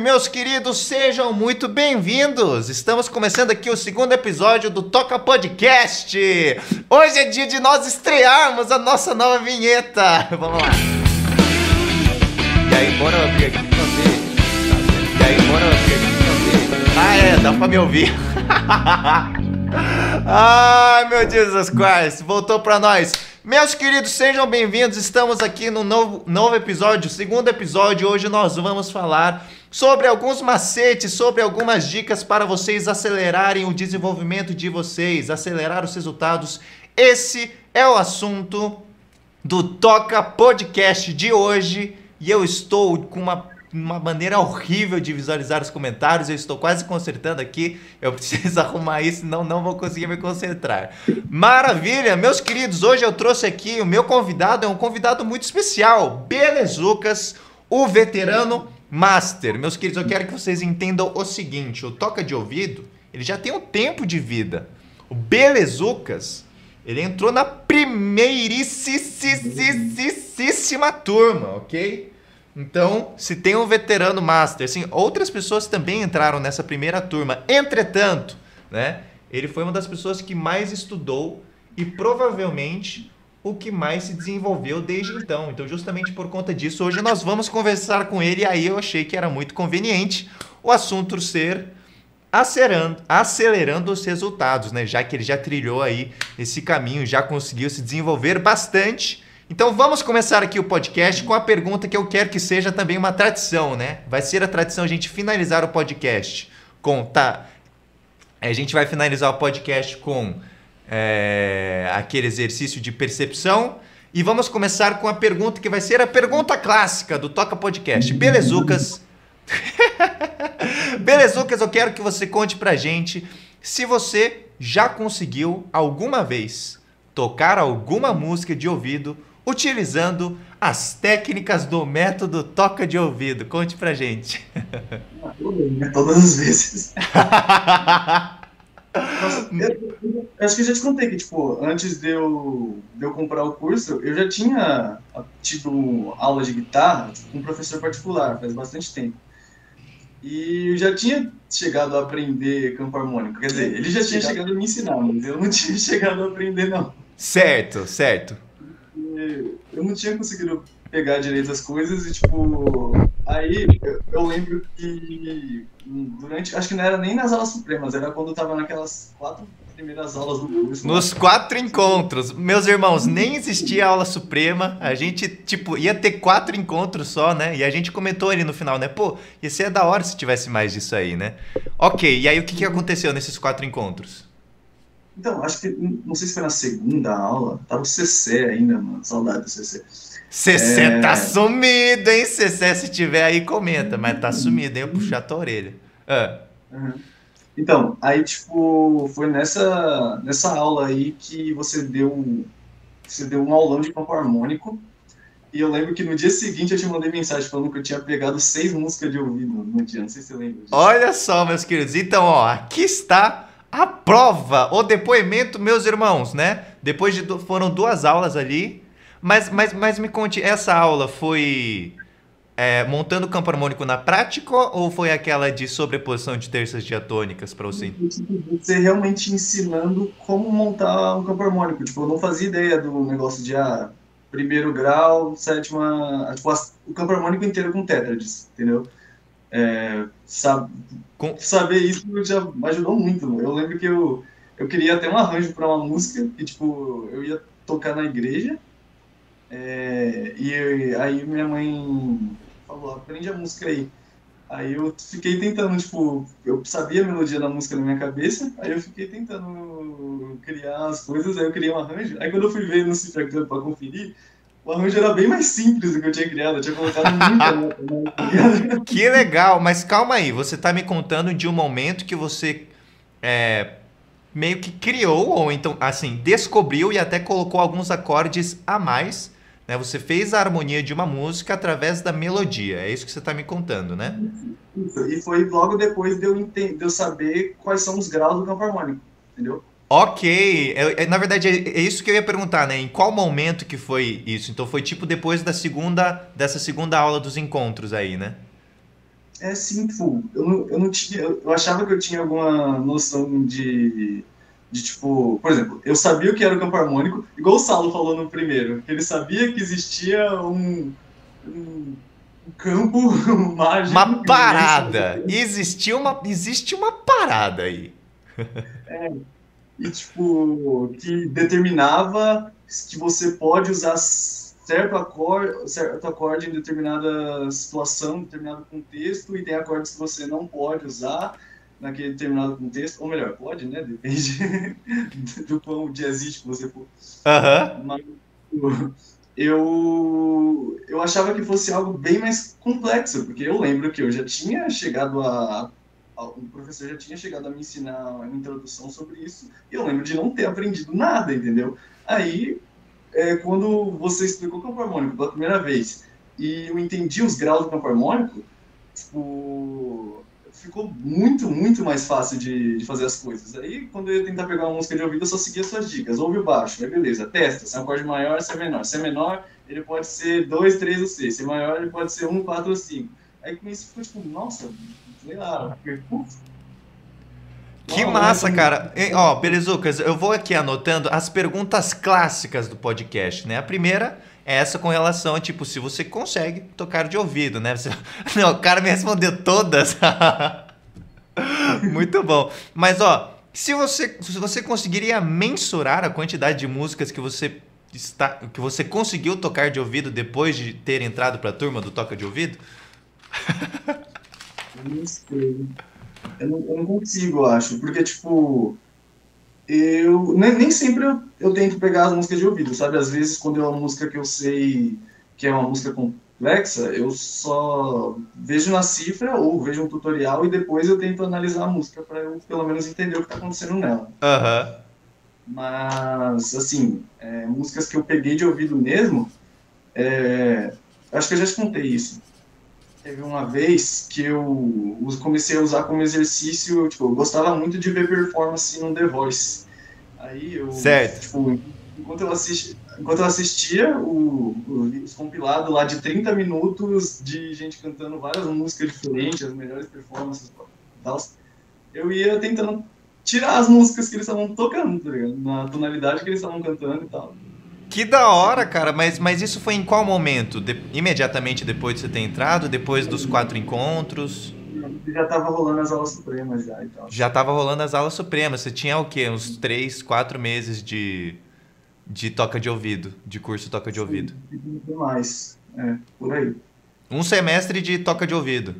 Meus queridos, sejam muito bem-vindos! Estamos começando aqui o segundo episódio do Toca Podcast. Hoje é dia de nós estrearmos a nossa nova vinheta. Vamos lá. E aí, bora abrir aqui pra ver. E aí, bora abrir aqui pra ver. Ah, é, dá pra me ouvir. Ai, meu Deus das quais, voltou pra nós. Meus queridos, sejam bem-vindos. Estamos aqui no novo, novo episódio, segundo episódio. Hoje nós vamos falar sobre alguns macetes, sobre algumas dicas para vocês acelerarem o desenvolvimento de vocês, acelerar os resultados. Esse é o assunto do Toca Podcast de hoje e eu estou com uma uma maneira horrível de visualizar os comentários. Eu estou quase consertando aqui. Eu preciso arrumar isso, senão não vou conseguir me concentrar. Maravilha, meus queridos. Hoje eu trouxe aqui o meu convidado, é um convidado muito especial, Belezucas, o veterano master. Meus queridos, eu quero que vocês entendam o seguinte: o toca de ouvido, ele já tem um tempo de vida. O Belezucas, ele entrou na primeiríssima turma, ok? Então, se tem um veterano master, assim, outras pessoas também entraram nessa primeira turma. Entretanto, né, ele foi uma das pessoas que mais estudou e provavelmente o que mais se desenvolveu desde então. Então, justamente por conta disso, hoje nós vamos conversar com ele e aí eu achei que era muito conveniente o assunto ser acelerando, acelerando os resultados, né? Já que ele já trilhou aí esse caminho, já conseguiu se desenvolver bastante então vamos começar aqui o podcast com a pergunta que eu quero que seja também uma tradição, né? Vai ser a tradição a gente finalizar o podcast com tá. A gente vai finalizar o podcast com é, aquele exercício de percepção. E vamos começar com a pergunta que vai ser a pergunta clássica do Toca Podcast. Belezucas. Belezucas, eu quero que você conte pra gente se você já conseguiu alguma vez tocar alguma música de ouvido utilizando as técnicas do método toca de ouvido. Conte pra gente. Todas as vezes. Nossa, eu, eu, acho que eu já te contei que, tipo, antes de eu, de eu comprar o curso, eu já tinha tido aula de guitarra tipo, com um professor particular, faz bastante tempo. E eu já tinha chegado a aprender campo harmônico. Quer dizer, ele já tinha chegado a me ensinar, mas eu não tinha chegado a aprender, não. Certo, certo eu não tinha conseguido pegar direito as coisas e, tipo, aí eu, lembro que durante, acho que não era nem nas aulas supremas, era quando eu tava naquelas quatro primeiras aulas do curso. Nos quatro encontros. Meus irmãos, nem existia aula suprema, a gente, tipo, ia ter quatro encontros só, né? E a gente comentou ali no final, né? Pô, ia ser da hora se tivesse mais disso aí, né? Ok, e aí o que, que aconteceu nesses quatro encontros? Então, acho que, não sei se foi na segunda aula, tava o CC ainda, mano, saudade do CC. CC é... tá sumido, hein? CC, se tiver aí, comenta, mas tá sumido, hein? Eu puxar a tua orelha. Ah. Uhum. Então, aí, tipo, foi nessa, nessa aula aí que você deu, você deu um aulão de campo harmônico, e eu lembro que no dia seguinte eu te mandei mensagem falando que eu tinha pegado seis músicas de ouvido no dia, não sei se você lembra disso. Olha só, meus queridos, então, ó, aqui está a prova, o depoimento, meus irmãos, né? Depois de foram duas aulas ali, mas, mas, mas me conte, essa aula foi é, montando o campo harmônico na prática ou foi aquela de sobreposição de terças diatônicas para você? Você realmente ensinando como montar um campo harmônico. Tipo, eu não fazia ideia do negócio de ah, primeiro grau, sétima, tipo, o campo harmônico inteiro com tétrades, entendeu? É, sabe, Com... Saber isso já ajudou muito. Eu lembro que eu, eu queria até um arranjo para uma música, que tipo, eu ia tocar na igreja, é, e aí minha mãe falou, aprende a música aí. Aí eu fiquei tentando, tipo, eu sabia a melodia da música na minha cabeça, aí eu fiquei tentando criar as coisas, aí eu criei um arranjo. Aí quando eu fui ver no Cifra Club pra conferir, o arranjo era bem mais simples do que eu tinha criado. Eu tinha colocado muita nota. que legal, mas calma aí. Você está me contando de um momento que você é, meio que criou, ou então, assim, descobriu e até colocou alguns acordes a mais. Né? Você fez a harmonia de uma música através da melodia. É isso que você está me contando, né? Isso. E foi logo depois de eu, entender, de eu saber quais são os graus do campo harmônico. Entendeu? Ok, é, é, na verdade é, é, isso que eu ia perguntar, né? Em qual momento que foi isso? Então foi tipo depois da segunda dessa segunda aula dos encontros aí, né? É sim, eu não, eu não tinha. Eu achava que eu tinha alguma noção de. De tipo, por exemplo, eu sabia o que era o campo harmônico, igual o Saulo falou no primeiro, que ele sabia que existia um, um, campo mágico. Uma parada! Existia uma, existe uma parada aí. É, e tipo, que determinava que você pode usar certo acorde, certo acorde em determinada situação, em determinado contexto, e tem acordes que você não pode usar naquele determinado contexto, ou melhor, pode, né? Depende do quão jazzístico você for. Aham. Mas eu, eu achava que fosse algo bem mais complexo, porque eu lembro que eu já tinha chegado a. a o professor já tinha chegado a me ensinar uma introdução sobre isso, e eu lembro de não ter aprendido nada, entendeu? Aí é, quando você explicou o campo harmônico pela primeira vez e eu entendi os graus do campo harmônico, tipo, ficou muito, muito mais fácil de, de, fazer as coisas. Aí, quando eu ia tentar pegar uma música de ouvido, eu só seguia suas dicas. Ouve o baixo, aí beleza, testa. Se é um acorde maior, se é menor. Se é menor, ele pode ser 2, 3 ou 6. Se é maior, ele pode ser 1, 4 ou 5. Aí com isso ficou tipo, nossa, sei lá, que massa, cara. E, ó, Belezucas, eu vou aqui anotando as perguntas clássicas do podcast, né? A primeira é essa com relação a, tipo, se você consegue tocar de ouvido, né? Você... Não, o cara me respondeu todas. Muito bom. Mas, ó, se você, se você conseguiria mensurar a quantidade de músicas que você está, que você conseguiu tocar de ouvido depois de ter entrado para a turma do Toca de Ouvido? Não sei. Eu não, eu não consigo, eu acho. Porque, tipo, eu nem, nem sempre eu, eu tento pegar as músicas de ouvido, sabe? Às vezes, quando é uma música que eu sei que é uma música complexa, eu só vejo na cifra ou vejo um tutorial e depois eu tento analisar a música para eu pelo menos entender o que está acontecendo nela. Aham. Uhum. Mas, assim, é, músicas que eu peguei de ouvido mesmo, é, acho que eu já te contei isso. Teve uma vez que eu comecei a usar como exercício, tipo, eu gostava muito de ver performance no The Voice. Aí eu, certo. tipo, enquanto eu, assisti, enquanto eu assistia o, os compilados lá de 30 minutos de gente cantando várias músicas diferentes, as melhores performances e tal, eu ia tentando tirar as músicas que eles estavam tocando, tá ligado? Na tonalidade que eles estavam cantando e tal. Que da hora, cara, mas, mas isso foi em qual momento? De, imediatamente depois de você ter entrado? Depois dos quatro encontros? Já tava rolando as aulas supremas já e tal. Já tava rolando as aulas supremas. Você tinha o quê? Uns três, quatro meses de, de toca de ouvido, de curso toca de Sim, ouvido. mais, é, por aí. Um semestre de toca de ouvido.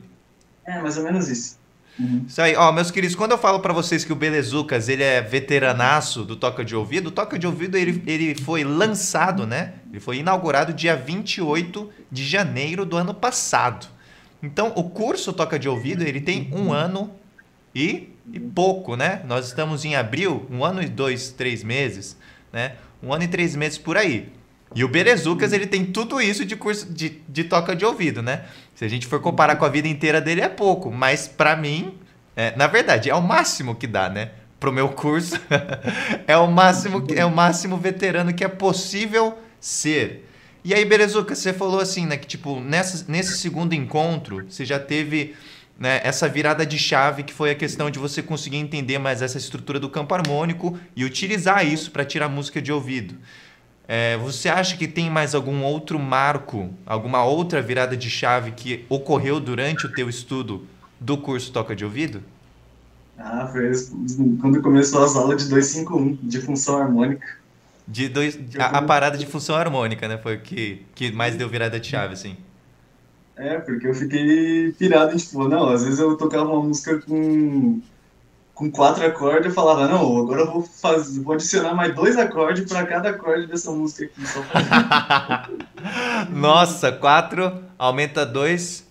É, mais ou menos isso. Uhum. Isso aí, ó, meus queridos, quando eu falo para vocês que o Belezucas, ele é veteranaço do Toca de Ouvido, o Toca de Ouvido, ele, ele foi lançado, né? Ele foi inaugurado dia 28 de janeiro do ano passado. Então, o curso Toca de Ouvido, ele tem um ano e, e pouco, né? Nós estamos em abril, um ano e dois, três meses, né? Um ano e três meses por aí. E o Berezucas, ele tem tudo isso de curso de, de toca de ouvido, né? Se a gente for comparar com a vida inteira dele, é pouco. Mas para mim, é, na verdade, é o máximo que dá, né? Pro meu curso, é o máximo é o máximo veterano que é possível ser. E aí, Berezuca, você falou assim, né? Que tipo, nessa, nesse segundo encontro, você já teve né, essa virada de chave que foi a questão de você conseguir entender mais essa estrutura do campo harmônico e utilizar isso para tirar música de ouvido. É, você acha que tem mais algum outro marco, alguma outra virada de chave que ocorreu durante o teu estudo do curso Toca de Ouvido? Ah, foi quando começou as aulas de 251, de função harmônica. De dois, a, a, parada de função harmônica, né? Foi o que, que mais deu virada de chave, assim. É, porque eu fiquei pirado, tipo, não, às vezes eu tocava uma música com com quatro acordes, eu falava, não, agora eu vou fazer, vou adicionar mais dois acordes para cada acorde dessa música aqui. Só. Nossa, quatro aumenta dois,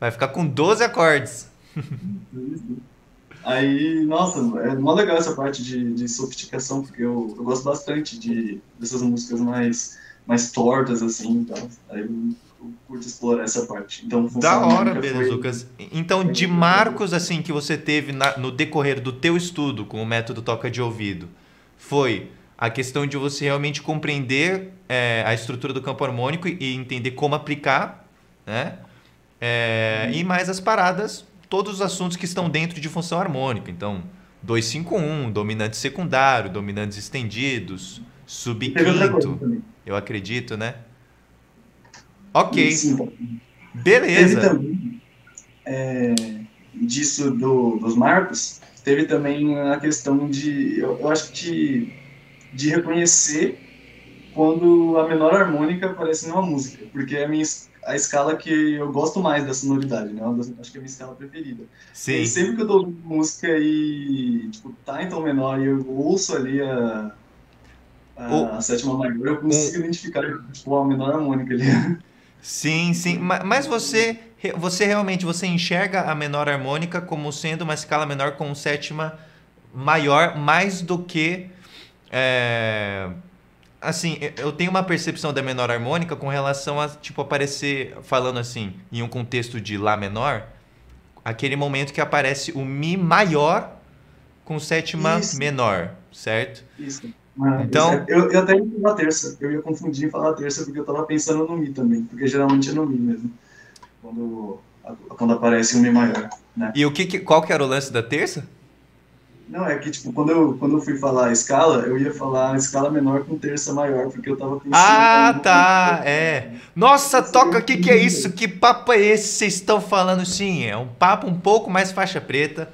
vai ficar com 12 acordes. Aí, nossa, é mó legal essa parte de, de sofisticação, porque eu, eu gosto bastante de, dessas músicas mais, mais tortas, assim, então, aí curto explorar essa parte. Então, da hora, beleza, Lucas. Então, de marcos assim que você teve na, no decorrer do teu estudo com o método toca de ouvido, foi a questão de você realmente compreender é, a estrutura do campo harmônico e entender como aplicar, né? É, E mais as paradas, todos os assuntos que estão dentro de função harmônica. Então, 251, dominante secundário, dominantes estendidos, subquinto. Eu acredito, né? Ok. Beleza. Teve também, é, disso do, dos marcos, teve também a questão de, eu, eu acho que, de reconhecer quando a menor harmônica aparece numa música, porque é a, minha, a escala que eu gosto mais da sonoridade, né? acho que é a minha escala preferida. Sim. E sempre que eu dou música e, tipo, tá em tom menor e eu ouço ali a, a, o, a sétima maior, eu consigo o, identificar, tipo, a menor harmônica ali. Sim, sim. Mas você, você realmente você enxerga a menor harmônica como sendo uma escala menor com sétima maior, mais do que. É, assim, eu tenho uma percepção da menor harmônica com relação a, tipo, aparecer, falando assim, em um contexto de Lá menor, aquele momento que aparece o Mi maior com sétima Isso. menor, certo? Isso. Ah, então, é, eu, eu até ia falar terça, eu ia confundir em falar terça porque eu tava pensando no Mi também, porque geralmente é no Mi mesmo, quando, quando aparece um Mi maior, né? E o que, qual que era o lance da terça? Não, é que, tipo, quando eu, quando eu fui falar a escala, eu ia falar a escala menor com terça maior, porque eu tava pensando... Ah, tá, é. Nossa, toca, o que que é isso? Que papo é esse vocês estão falando? Sim, é um papo um pouco mais faixa preta,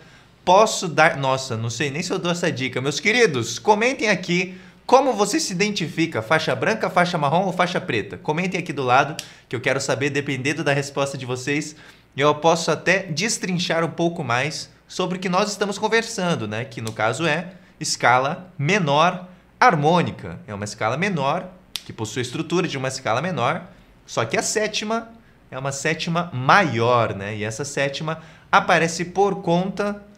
posso dar. Nossa, não sei nem se eu dou essa dica. Meus queridos, comentem aqui como você se identifica, faixa branca, faixa marrom ou faixa preta. Comentem aqui do lado, que eu quero saber, dependendo da resposta de vocês, eu posso até destrinchar um pouco mais sobre o que nós estamos conversando, né? Que no caso é escala menor harmônica. É uma escala menor que possui a estrutura de uma escala menor, só que a sétima é uma sétima maior, né? E essa sétima aparece por conta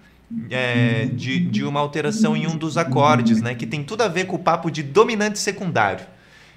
é, de, de uma alteração em um dos acordes, né? Que tem tudo a ver com o papo de dominante secundário.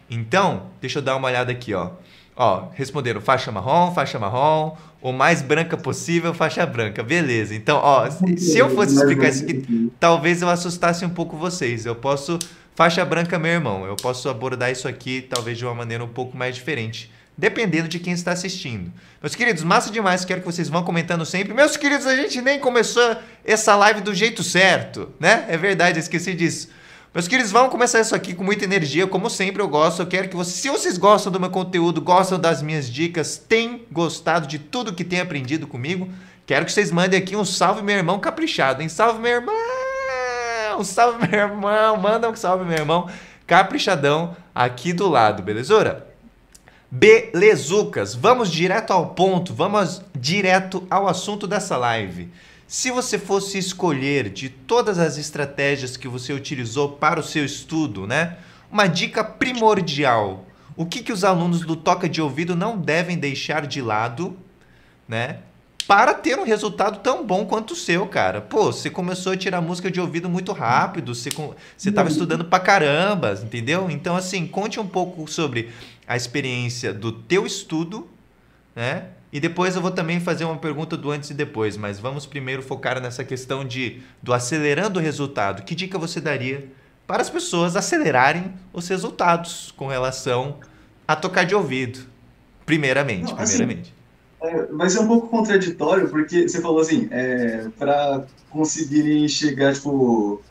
Então, deixa eu dar uma olhada aqui, ó. Ó, responderam faixa marrom, faixa marrom, o mais branca possível, faixa branca. Beleza. Então, ó, se eu fosse explicar isso aqui, talvez eu assustasse um pouco vocês. Eu posso faixa branca, meu irmão. Eu posso abordar isso aqui talvez de uma maneira um pouco mais diferente dependendo de quem está assistindo. Meus queridos, massa demais, quero que vocês vão comentando sempre. Meus queridos, a gente nem começou essa live do jeito certo, né? É verdade, esqueci disso. Meus queridos, vamos começar isso aqui com muita energia, como sempre eu gosto. Eu quero que vocês, se vocês gostam do meu conteúdo, gostam das minhas dicas, têm gostado de tudo que têm aprendido comigo, quero que vocês mandem aqui um salve meu irmão caprichado, hein? Salve meu irmão! Salve meu irmão, manda um salve meu irmão caprichadão aqui do lado, belezura? Belezucas, vamos direto ao ponto, vamos direto ao assunto dessa live. Se você fosse escolher de todas as estratégias que você utilizou para o seu estudo, né? Uma dica primordial. O que, que os alunos do Toca de Ouvido não devem deixar de lado, né? Para ter um resultado tão bom quanto o seu, cara. Pô, você começou a tirar música de ouvido muito rápido, você estava estudando pra caramba, entendeu? Então, assim, conte um pouco sobre a experiência do teu estudo, né? E depois eu vou também fazer uma pergunta do antes e depois, mas vamos primeiro focar nessa questão de do acelerando o resultado. Que dica você daria para as pessoas acelerarem os resultados com relação a tocar de ouvido? Primeiramente, Não, assim, primeiramente. É, vai ser um pouco contraditório, porque você falou assim, é, para conseguirem chegar, tipo,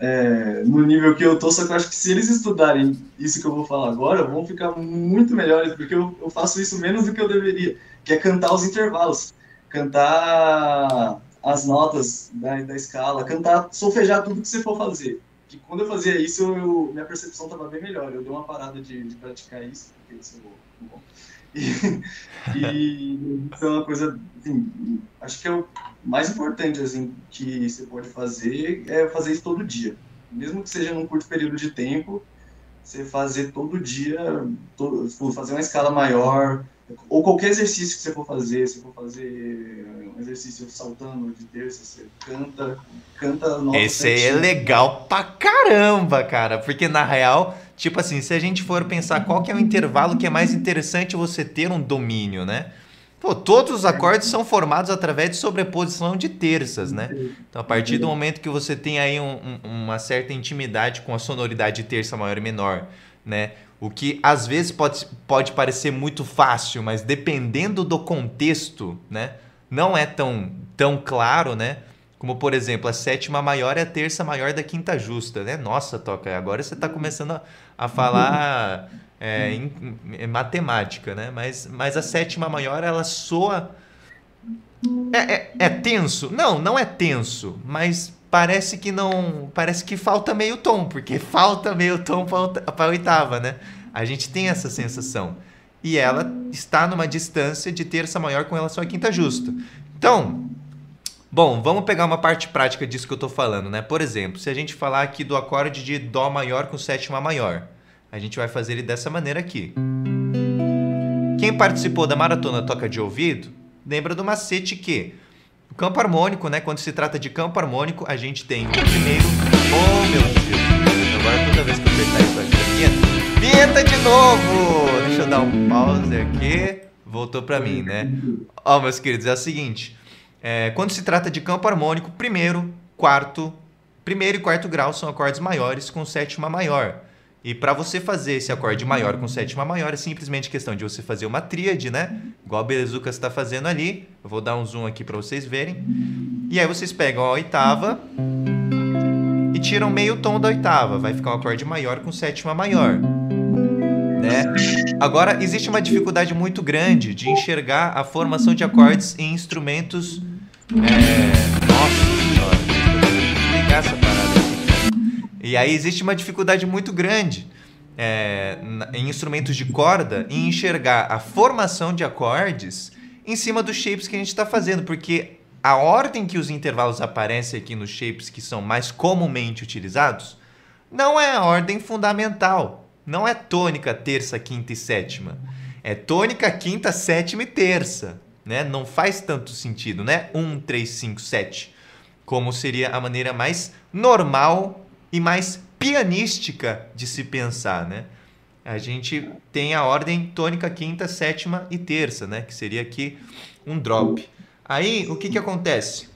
é, no nível que eu tô, só que eu acho que se eles estudarem isso que eu vou falar agora, vão ficar muito melhores, porque eu, eu faço isso menos do que eu deveria, que é cantar os intervalos, cantar as notas da, da escala, cantar, solfejar tudo que você for fazer. Que quando eu fazia isso, eu, minha percepção estava bem melhor. Eu dei uma parada de, de praticar isso, porque isso é bom. E, e é uma coisa, assim, acho que é o mais importante assim que você pode fazer é fazer isso todo dia, mesmo que seja num curto período de tempo, você fazer todo dia, todo, fazer uma escala maior, ou qualquer exercício que você for fazer, se for fazer um exercício saltando de terça, você canta, canta nota Esse aí é legal pra caramba, cara, porque na real, tipo assim, se a gente for pensar qual que é o intervalo que é mais interessante você ter um domínio, né? Pô, todos os acordes são formados através de sobreposição de terças, né? Então, a partir do momento que você tem aí um, um, uma certa intimidade com a sonoridade de terça maior e menor, né? O que às vezes pode, pode parecer muito fácil, mas dependendo do contexto, né? Não é tão, tão claro, né? Como, por exemplo, a sétima maior é a terça maior da quinta justa, né? Nossa, Toca, agora você está começando a, a falar é, em, em, matemática, né? Mas, mas a sétima maior, ela soa... É, é, é tenso? Não, não é tenso, mas parece que não... Parece que falta meio tom, porque falta meio tom para a oitava, né? A gente tem essa sensação. E ela está numa distância de terça maior com relação à quinta justa. Então, Bom, vamos pegar uma parte prática disso que eu estou falando, né? Por exemplo, se a gente falar aqui do acorde de Dó maior com sétima maior, a gente vai fazer ele dessa maneira aqui. Quem participou da maratona toca de ouvido, lembra do macete que o campo harmônico, né? Quando se trata de campo harmônico, a gente tem o primeiro. Oh meu Deus! Agora toda vez que eu apertar isso aqui, vinheta. Vinheta de novo! Deixa eu dar um pause aqui. Voltou para mim, né? Ó, oh, meus queridos, é o seguinte. É, quando se trata de campo harmônico, primeiro, quarto, primeiro e quarto grau são acordes maiores com sétima maior. E para você fazer esse acorde maior com sétima maior é simplesmente questão de você fazer uma tríade, né? Igual a Belezucas está fazendo ali. Eu vou dar um zoom aqui para vocês verem. E aí vocês pegam a oitava e tiram meio tom da oitava. Vai ficar um acorde maior com sétima maior. Né? Agora, existe uma dificuldade muito grande de enxergar a formação de acordes em instrumentos. É... Nossa senhora, ligar essa. E aí existe uma dificuldade muito grande é, em instrumentos de corda em enxergar a formação de acordes em cima dos shapes que a gente está fazendo, porque a ordem que os intervalos aparecem aqui nos shapes que são mais comumente utilizados não é a ordem fundamental não é tônica, terça, quinta e sétima. É tônica, quinta, sétima e terça. Né? Não faz tanto sentido, né? Um, três, cinco, sete. Como seria a maneira mais normal e mais pianística de se pensar, né? A gente tem a ordem tônica, quinta, sétima e terça, né? Que seria aqui um drop. Aí, o que, que acontece?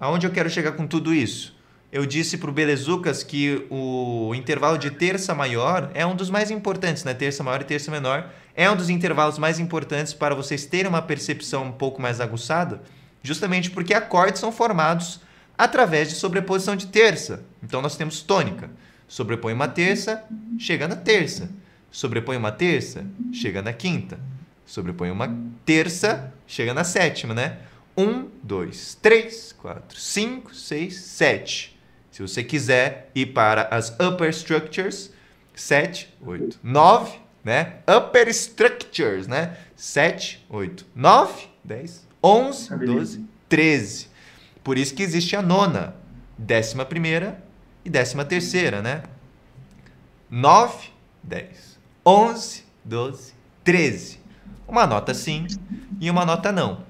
Aonde eu quero chegar com tudo isso? eu disse para o Belezucas que o intervalo de terça maior é um dos mais importantes, né? Terça maior e terça menor é um dos intervalos mais importantes para vocês terem uma percepção um pouco mais aguçada, justamente porque acordes são formados através de sobreposição de terça. Então nós temos tônica. Sobrepõe uma terça, chega na terça. Sobrepõe uma terça, chega na quinta. Sobrepõe uma terça, chega na sétima, né? Um, dois, três, quatro, cinco, seis, sete. Se você quiser ir para as upper structures, 7, 8, 9, né? Upper structures, né? 7, 8, 9, 10, 11, 12, 13. Por isso que existe a nona, décima primeira e décima terceira, né? 9, 10, 11, 12, 13. Uma nota sim e uma nota não.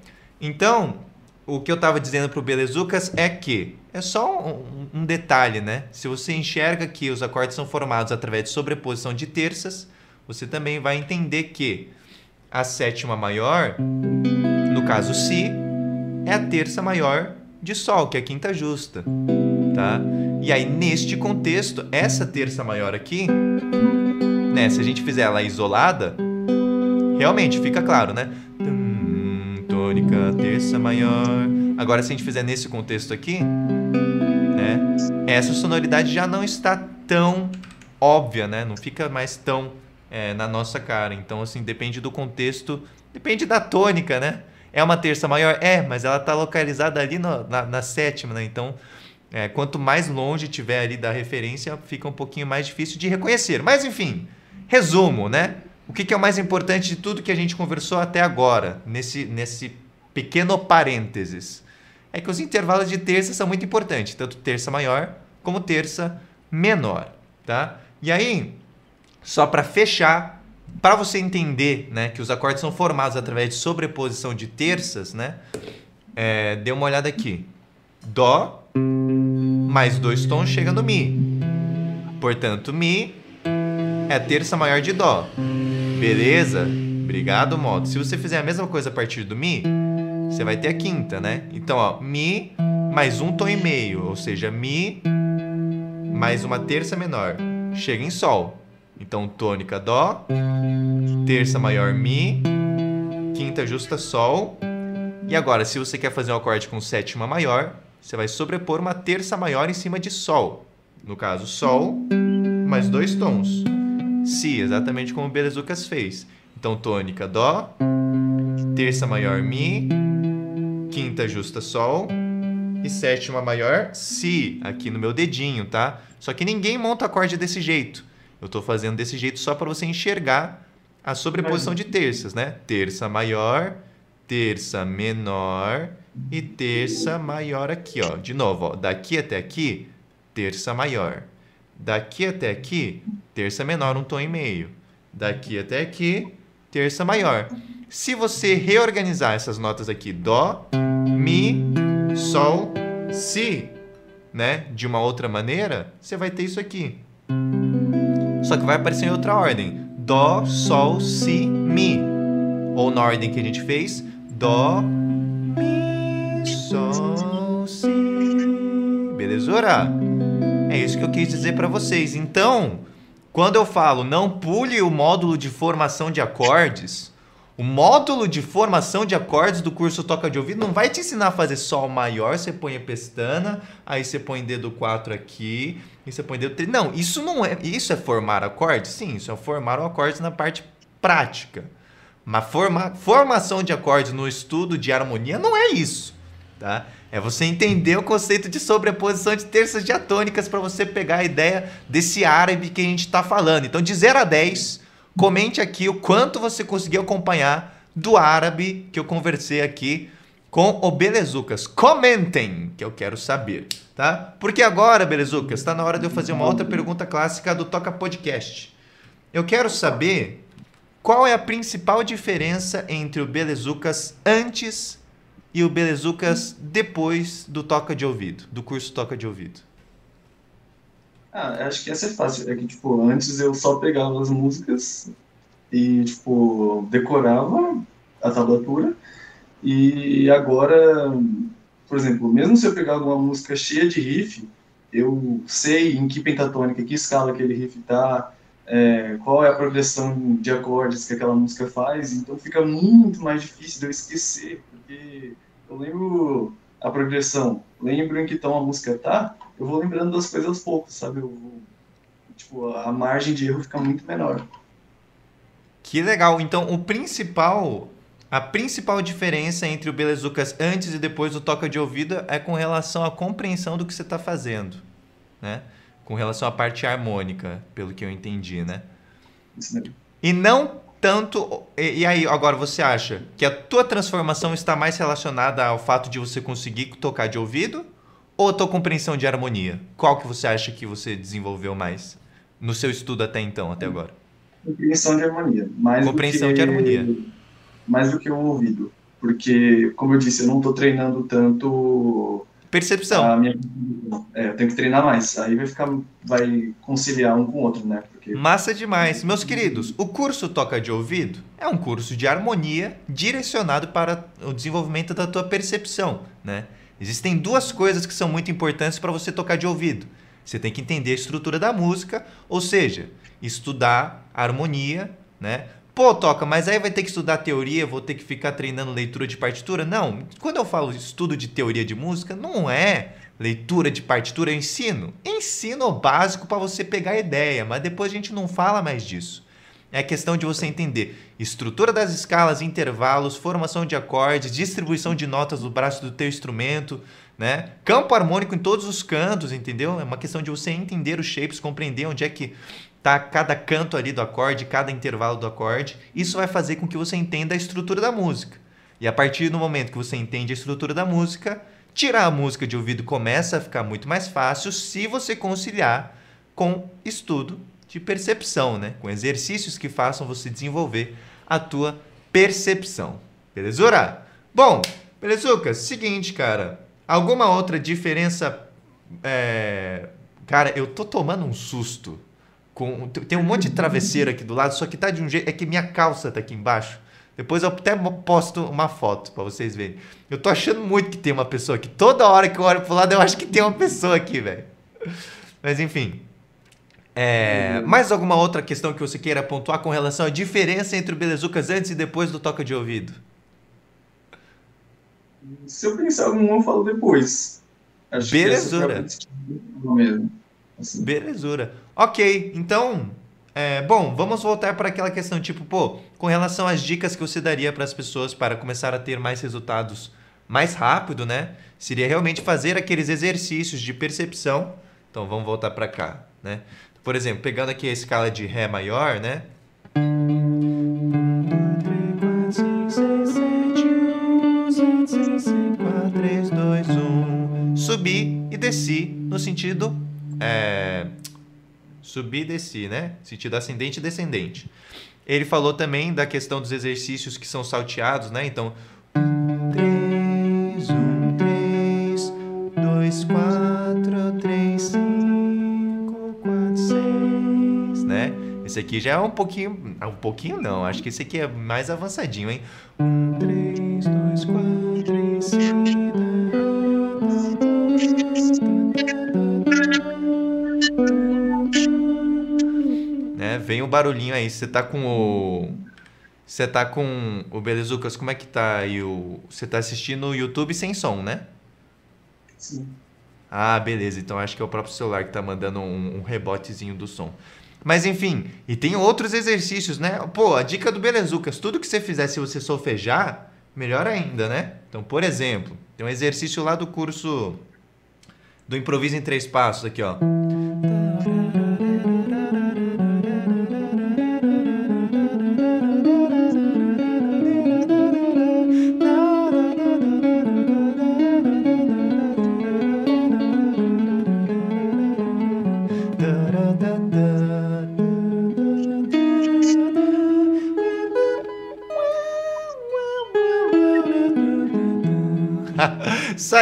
Então, o que eu estava dizendo para o Belezucas é que é só um, um, detalhe, né? Se você enxerga que os acordes são formados através de sobreposição de terças, você também vai entender que a sétima maior, no caso Si, é a terça maior de Sol, que é a quinta justa, tá? E aí, neste contexto, essa terça maior aqui, né? Se a gente fizer ela isolada, realmente fica claro, né? tônica, terça maior. Agora, se a gente fizer nesse contexto aqui, né, essa sonoridade já não está tão óbvia, né? Não fica mais tão é, na nossa cara. Então, assim, depende do contexto, depende da tônica, né? É uma terça maior? É, mas ela está localizada ali no, na, na, sétima, né? Então, é, quanto mais longe tiver ali da referência, fica um pouquinho mais difícil de reconhecer. Mas, enfim, resumo, né? O que, que é o mais importante de tudo que a gente conversou até agora, nesse, nesse pequeno parênteses, é que os intervalos de terça são muito importantes, tanto terça maior como terça menor, tá? E aí, só para fechar, para você entender, né, que os acordes são formados através de sobreposição de terças, né? É, dê uma olhada aqui. Dó mais dois tons chega no Mi. Portanto, Mi é terça maior de Dó. Beleza? Obrigado, modo. Se você fizer a mesma coisa a partir do Mi, você vai ter a quinta, né? Então, ó, Mi mais um tom e meio, ou seja, Mi mais uma terça menor. Chega em Sol. Então, tônica Dó, terça maior Mi, quinta justa Sol. E agora, se você quer fazer um acorde com sétima maior, você vai sobrepor uma terça maior em cima de Sol. No caso, Sol, mais dois tons. Si, exatamente como o Belezucas fez. Então, tônica Dó, terça maior Mi, quinta justa Sol e sétima maior Si, aqui no meu dedinho, tá? Só que ninguém monta acorde desse jeito. Eu estou fazendo desse jeito só para você enxergar a sobreposição de terças, né? Terça maior, terça menor e terça maior aqui, ó. De novo, ó, daqui até aqui, terça maior. Daqui até aqui, terça menor, um tom e meio. Daqui até aqui, terça maior. Se você reorganizar essas notas aqui, dó, mi, sol, si, né, de uma outra maneira, você vai ter isso aqui. Só que vai aparecer em outra ordem. Dó, sol, si, mi. Ou na ordem que a gente fez, dó, mi, sol, si. Belezura? É isso que eu quis dizer para vocês. Então, quando eu falo não pule o módulo de formação de acordes, o módulo de formação de acordes do curso Toca de Ouvido não vai te ensinar a fazer Sol maior, você põe a pestana, aí você põe dedo 4 aqui, e você põe dedo 3. Não, isso não é. Isso é formar acordes? Sim, isso é formar acordes na parte prática. Mas forma, formação de acordes no estudo de harmonia não é isso. Tá? É você entender o conceito de sobreposição de terças diatônicas para você pegar a ideia desse árabe que a gente está falando. Então, de 0 a 10, comente aqui o quanto você conseguiu acompanhar do árabe que eu conversei aqui com o Belezucas. Comentem, que eu quero saber, tá? Porque agora, Belezucas, está na hora de eu fazer uma outra pergunta clássica do Toca Podcast. Eu quero saber qual é a principal diferença entre o Belezucas antes e o Belezucas depois do Toca de Ouvido, do curso Toca de Ouvido? Ah, acho que essa é fácil. É que, tipo, antes eu só pegava as músicas e, tipo, decorava a tablatura. E agora, por exemplo, mesmo se eu pegar alguma música cheia de riff, eu sei em que pentatônica, que escala aquele riff tá, é, qual é a progressão de acordes que aquela música faz, então fica muito mais difícil de eu esquecer, porque eu lembro a progressão, lembro em que tom a música tá, eu vou lembrando das coisas aos poucos, sabe? Eu, tipo, a margem de erro fica muito menor. Que legal. Então, o principal, a principal diferença entre o Belezucas antes e depois do toca de ouvido é com relação à compreensão do que você está fazendo, né? Com relação à parte harmônica, pelo que eu entendi, né? E não tanto. E, e, aí, agora você acha que a tua transformação está mais relacionada ao fato de você conseguir tocar de ouvido ou a tua compreensão de harmonia? Qual que você acha que você desenvolveu mais no seu estudo até então, até agora? Compreensão de harmonia. Mais compreensão que, de harmonia. Mais do que o ouvido. Porque, como eu disse, eu não estou treinando tanto Percepção. A minha... É, eu tenho que treinar mais. Aí vai ficar, vai conciliar um com o outro, né? Porque... Massa demais. Meus queridos, o curso Toca de Ouvido é um curso de harmonia direcionado para o desenvolvimento da tua percepção, né? Existem duas coisas que são muito importantes para você tocar de ouvido. Você tem que entender a estrutura da música, ou seja, estudar harmonia, né? Pô, toca, mas aí vai ter que estudar teoria, vou ter que ficar treinando leitura de partitura? Não. Quando eu falo estudo de teoria de música, não é leitura de partitura, eu ensino. Ensino o básico para você pegar a ideia, mas depois a gente não fala mais disso. É questão de você entender estrutura das escalas, intervalos, formação de acordes, distribuição de notas do braço do teu instrumento, né? Campo harmônico em todos os cantos, entendeu? É uma questão de você entender os shapes, compreender onde é que tá cada canto ali do acorde, cada intervalo do acorde. Isso vai fazer com que você entenda a estrutura da música. E a partir do momento que você entende a estrutura da música, tirar a música de ouvido começa a ficar muito mais fácil se você conciliar com estudo de percepção, né? Com exercícios que façam você desenvolver a tua percepção. Belezura? Bom, belezucas, seguinte, cara. Alguma outra diferença? É... Cara, eu tô tomando um susto com, tem um monte de travesseiro aqui do lado, só que tá de um jeito. É que minha calça tá aqui embaixo. Depois eu até posto uma foto para vocês verem. Eu tô achando muito que tem uma pessoa aqui. Toda hora que eu olho pro lado, eu acho que tem uma pessoa aqui, velho. Mas enfim. É, mais alguma outra questão que você queira pontuar com relação à diferença entre o Belezucas antes e depois do toca de ouvido? Se eu pensar algum, eu falo depois. Acho Belezura. mesmo. Assim. Belezura. Ok, então. É, bom, vamos voltar para aquela questão, tipo, pô, com relação às dicas que você daria para as pessoas para começar a ter mais resultados mais rápido, né? Seria realmente fazer aqueles exercícios de percepção. Então vamos voltar para cá, né? Por exemplo, pegando aqui a escala de Ré maior, né? Subi e desci no sentido é, subir e descer, né? Sentido ascendente e descendente. Ele falou também da questão dos exercícios que são salteados, né? Então, 3, 1, 3, 2, 4, 3, 5, 4, 6, né? Esse aqui já é um pouquinho. Um pouquinho não, acho que esse aqui é mais avançadinho, hein? 1, 3, o barulhinho aí. Você tá com o. Você tá com o Belezucas, como é que tá aí o. Você tá assistindo o YouTube sem som, né? Sim. Ah, beleza. Então acho que é o próprio celular que tá mandando um, um rebotezinho do som. Mas enfim, e tem outros exercícios, né? Pô, a dica do Belezucas, tudo que você fizer se você solfejar, melhor ainda, né? Então, por exemplo, tem um exercício lá do curso do improviso em três passos aqui, ó.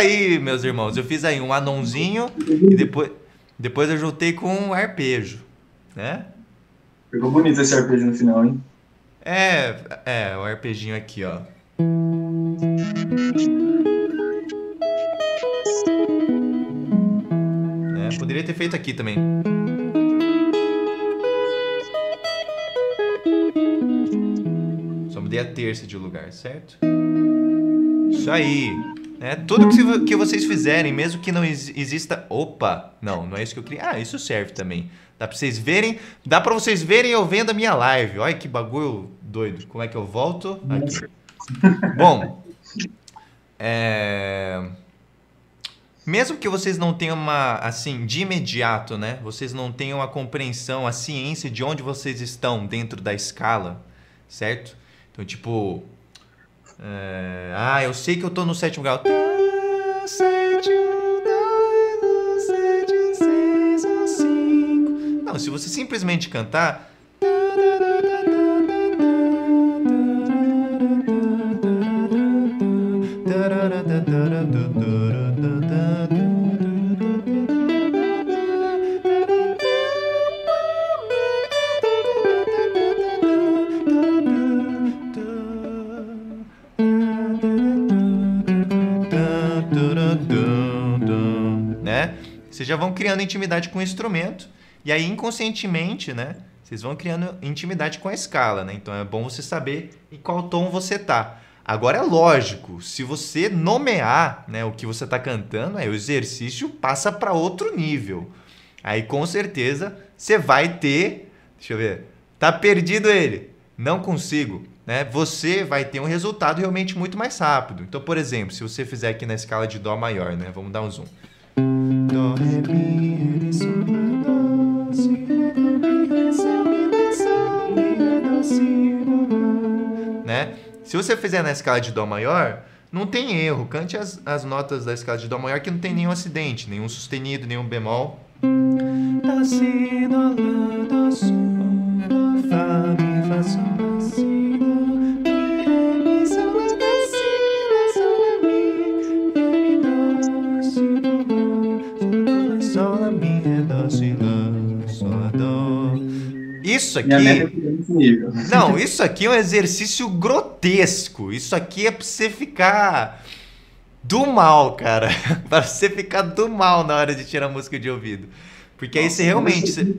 Aí, meus irmãos. Eu fiz aí um anãozinho e depois, depois eu juntei com um arpejo, né? Ficou bonito esse arpejo no final, hein? É, é, o arpejinho aqui, ó. É, poderia ter feito aqui também. Só mudei a terça de lugar, certo? Isso aí. É, tudo que, que vocês fizerem, mesmo que não exista. Opa! Não, não é isso que eu queria. Ah, isso serve também. Dá pra vocês verem. Dá pra vocês verem eu vendo a minha live. Olha que bagulho doido. Como é que eu volto? Aqui. Bom. É... Mesmo que vocês não tenham uma, assim, de imediato, né? Vocês não tenham a compreensão, a ciência de onde vocês estão dentro da escala, certo? Então, tipo, é... Ah, eu sei que eu tô no sétimo grau. Não, se você simplesmente cantar. Vocês já vão criando intimidade com o instrumento e aí inconscientemente, né? Vocês vão criando intimidade com a escala, né? Então é bom você saber em qual tom você tá. Agora é lógico, se você nomear, né, o que você está cantando, aí o exercício passa para outro nível. Aí com certeza você vai ter, deixa eu ver, tá perdido ele, não consigo, né? Você vai ter um resultado realmente muito mais rápido. Então, por exemplo, se você fizer aqui na escala de dó maior, né? Vamos dar um zoom. Mi, ré, sol, dó, si, mi, sol, mi, sol, mi, né? Se você fizer na escala de dó maior, não tem erro. Cante as, as notas da escala de dó maior que não tem nenhum acidente, nenhum sustenido, nenhum bemol. Dó, si, dó, lá, dó, sol, dó, fá, mi, Isso aqui. É não, isso aqui é um exercício grotesco. Isso aqui é pra você ficar do mal, cara. pra você ficar do mal na hora de tirar música de ouvido. Porque aí você realmente. Você...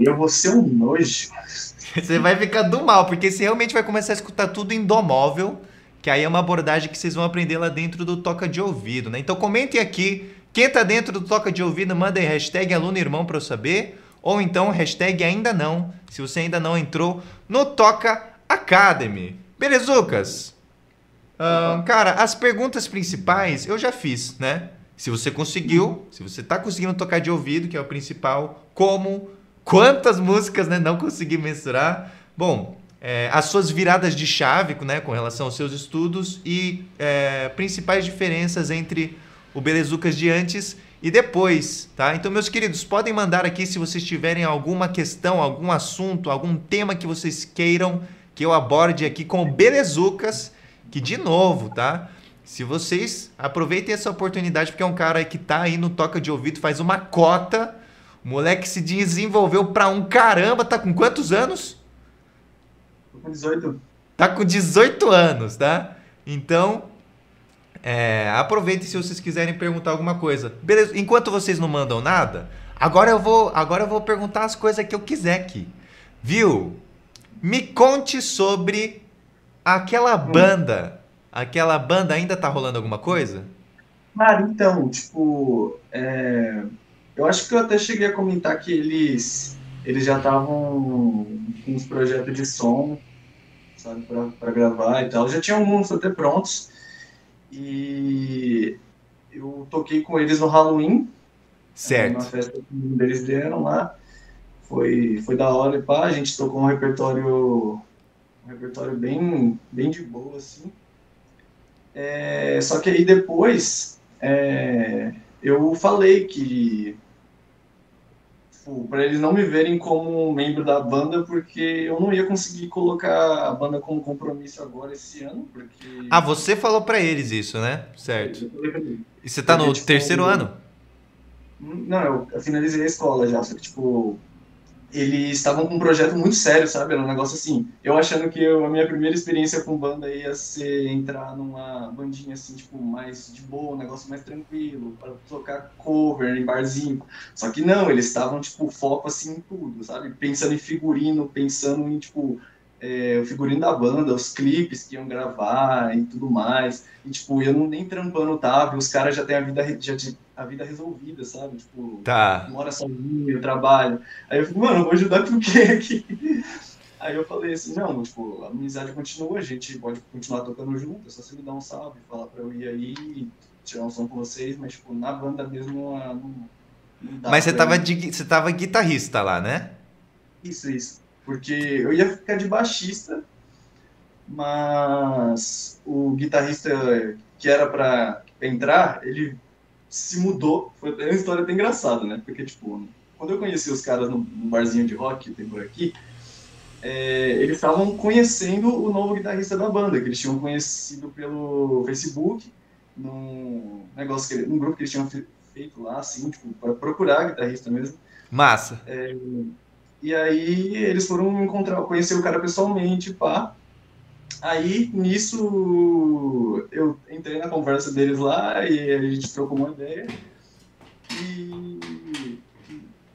Eu vou ser um nojo. você vai ficar do mal, porque você realmente vai começar a escutar tudo em dó móvel, que aí é uma abordagem que vocês vão aprender lá dentro do Toca de Ouvido, né? Então comentem aqui. Quem tá dentro do Toca de Ouvido, manda aí hashtag aluno irmão pra eu saber. Ou então hashtag ainda não, se você ainda não entrou no Toca Academy. Belezucas? Uh, cara, as perguntas principais eu já fiz, né? Se você conseguiu, se você está conseguindo tocar de ouvido, que é o principal, como, quantas músicas, né? Não consegui mensurar. Bom, é, as suas viradas de chave, né? Com relação aos seus estudos e é, principais diferenças entre o Belezucas de antes e depois, tá? Então, meus queridos, podem mandar aqui se vocês tiverem alguma questão, algum assunto, algum tema que vocês queiram que eu aborde aqui com o Belezucas, que de novo, tá? Se vocês aproveitem essa oportunidade, porque é um cara que tá aí no toca de ouvido, faz uma cota. O moleque se desenvolveu pra um caramba. Tá com quantos anos? Tô com 18. Tá com 18 anos, tá? Então, é, aproveitem se vocês quiserem perguntar alguma coisa. Beleza? Enquanto vocês não mandam nada, agora eu vou, agora eu vou perguntar as coisas que eu quiser aqui. Viu? Me conte sobre aquela hum. banda Aquela banda ainda tá rolando alguma coisa? Cara, então, tipo, é... eu acho que eu até cheguei a comentar que eles, eles já estavam com uns projetos de som, sabe, pra, pra gravar e tal. Já tinham alguns até prontos. E eu toquei com eles no Halloween. Certo. Uma festa que eles deram lá. Foi, foi da hora e pá, a gente tocou um repertório um repertório bem, bem de boa, assim. É, só que aí depois é, eu falei que tipo, para eles não me verem como membro da banda, porque eu não ia conseguir colocar a banda como compromisso agora esse ano, porque... Ah, você falou para eles isso, né? Certo. E você tá no tipo, terceiro ano? Não, eu finalizei a escola já, só que, tipo, eles estavam com um projeto muito sério, sabe? Era um negócio assim. Eu achando que eu, a minha primeira experiência com banda ia ser entrar numa bandinha assim, tipo, mais de boa, um negócio mais tranquilo, para tocar cover em barzinho. Só que não, eles estavam, tipo, foco assim em tudo, sabe? Pensando em figurino, pensando em, tipo, é, o figurino da banda, os clipes que iam gravar e tudo mais. E, tipo, eu não nem trampando tava, os caras já têm a vida, já, a vida resolvida, sabe? Tipo, tá. mora sozinho, eu trabalho. Aí eu fico, mano, eu vou ajudar por quê aqui? Aí eu falei assim, não, tipo, a amizade continua, a gente pode continuar tocando junto, é só você me dar um salve, falar pra eu ir aí, tirar um som com vocês, mas, tipo, na banda mesmo não, não Mas você tava, de, você tava guitarrista lá, né? Isso, isso. Porque eu ia ficar de baixista, mas o guitarrista que era para entrar, ele se mudou. Foi uma história até engraçada, né? Porque, tipo, quando eu conheci os caras no, barzinho de rock que tem por aqui, é, eles estavam conhecendo o novo guitarrista da banda, que eles tinham conhecido pelo Facebook, num negócio que, num grupo que eles tinham feito lá, assim, tipo, para procurar guitarrista mesmo. Massa. É, e aí eles foram encontrar, conhecer o cara pessoalmente, pá. Aí, nisso, eu entrei na conversa deles lá e a gente trocou uma ideia. E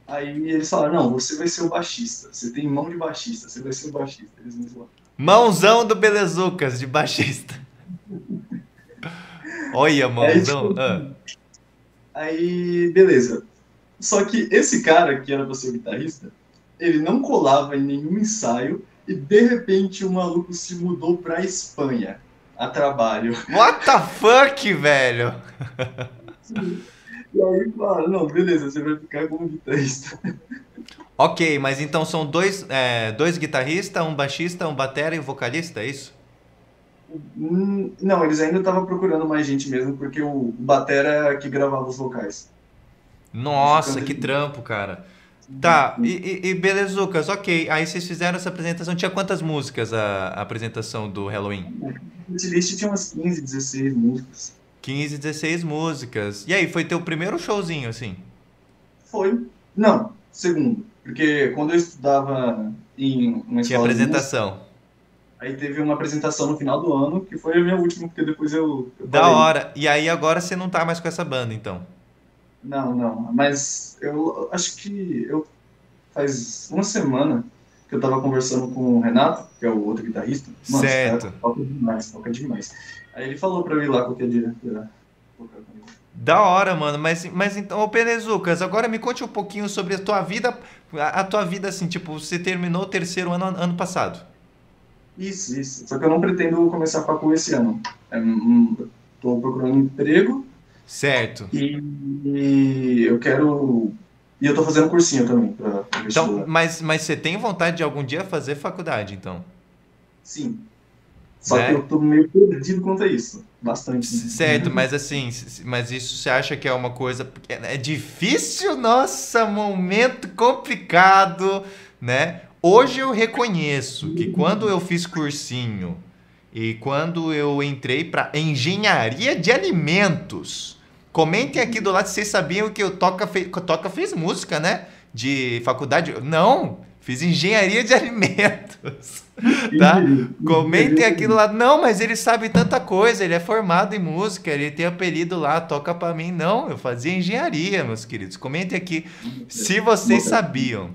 aí eles falaram, não, você vai ser o baixista. Você tem mão de baixista, você vai ser o baixista. Eles me falaram. Mãozão do Belezucas, de baixista. Olha, mãozão. Aí, tipo, ah. aí, beleza. Só que esse cara, que era pra ser o guitarrista, ele não colava em nenhum ensaio e de repente o maluco se mudou pra Espanha a trabalho. What the fuck, velho? E aí falaram, não, beleza, você vai ficar como guitarrista. Ok, mas então são dois, é, dois guitarristas, um baixista, um batera e um vocalista, é isso? Hum, não, eles ainda estavam procurando mais gente mesmo, porque o batera é que gravava os vocais. Nossa, que trampo, cara. Tá, e, e, belezucas, ok. Aí vocês fizeram essa apresentação. Tinha quantas músicas a, a apresentação do Halloween? O setlist tinha umas 15, 16 músicas. 15, 16 músicas. E aí, foi teu primeiro showzinho, assim? Foi. Não, segundo. Porque quando eu estudava em uma escola Tinha apresentação. Música, aí teve uma apresentação no final do ano, que foi a minha última, porque depois eu... eu da hora. E aí agora você não tá mais com essa banda, então? Não, não. Mas eu acho que eu faz uma semana que eu tava conversando com o Renato, que é o outro guitarrista. Mano, certo. toca demais, toca demais. Aí ele falou pra eu ir lá qualquer dia. Da hora, mano. Mas, mas então, ô Penezucas, agora me conte um pouquinho sobre a tua vida. A, a tua vida, assim, tipo, você terminou o terceiro ano ano passado. Isso, isso. Só que eu não pretendo começar a facu esse ano. É, hum, tô procurando emprego. Certo. E, e eu quero. E eu tô fazendo cursinho também. Pra então, mas, mas você tem vontade de algum dia fazer faculdade, então? Sim. Só que eu tô meio perdido quanto a isso. Bastante. Certo, mas assim, mas isso você acha que é uma coisa. É difícil? Nossa, momento complicado, né? Hoje eu reconheço que quando eu fiz cursinho e quando eu entrei para engenharia de alimentos, comentem aqui do lado se vocês sabiam que o Toca, fez, Toca fez música, né? De faculdade. Não, fiz engenharia de alimentos. tá? Comentem aqui do lado. Não, mas ele sabe tanta coisa, ele é formado em música, ele tem apelido lá, toca para mim. Não, eu fazia engenharia, meus queridos. Comentem aqui se vocês sabiam,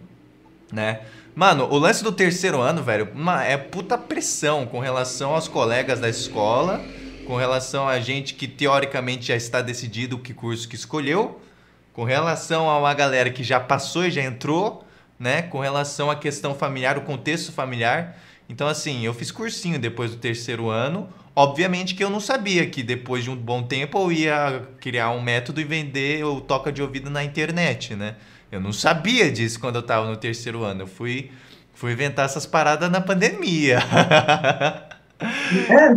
né? Mano, o lance do terceiro ano, velho, é puta pressão com relação aos colegas da escola, com relação a gente que teoricamente já está decidido que curso que escolheu, com relação a uma galera que já passou e já entrou, né? Com relação à questão familiar, o contexto familiar. Então, assim, eu fiz cursinho depois do terceiro ano. Obviamente que eu não sabia que depois de um bom tempo eu ia criar um método e vender o toca de ouvido na internet, né? Eu não sabia disso quando eu estava no terceiro ano. Eu fui, fui inventar essas paradas na pandemia. é,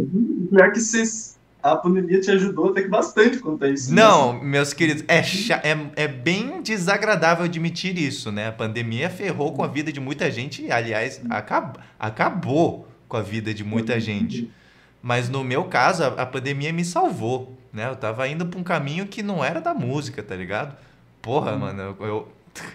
pior que vocês, a pandemia te ajudou até que bastante quanto a isso. Né? Não, mesmo. meus queridos, é, é, é bem desagradável admitir isso, né? A pandemia ferrou com a vida de muita gente e, aliás, acab acabou com a vida de muita gente. Mas no meu caso, a, a pandemia me salvou, né? Eu tava indo para um caminho que não era da música, tá ligado? Porra, hum. mano, eu, eu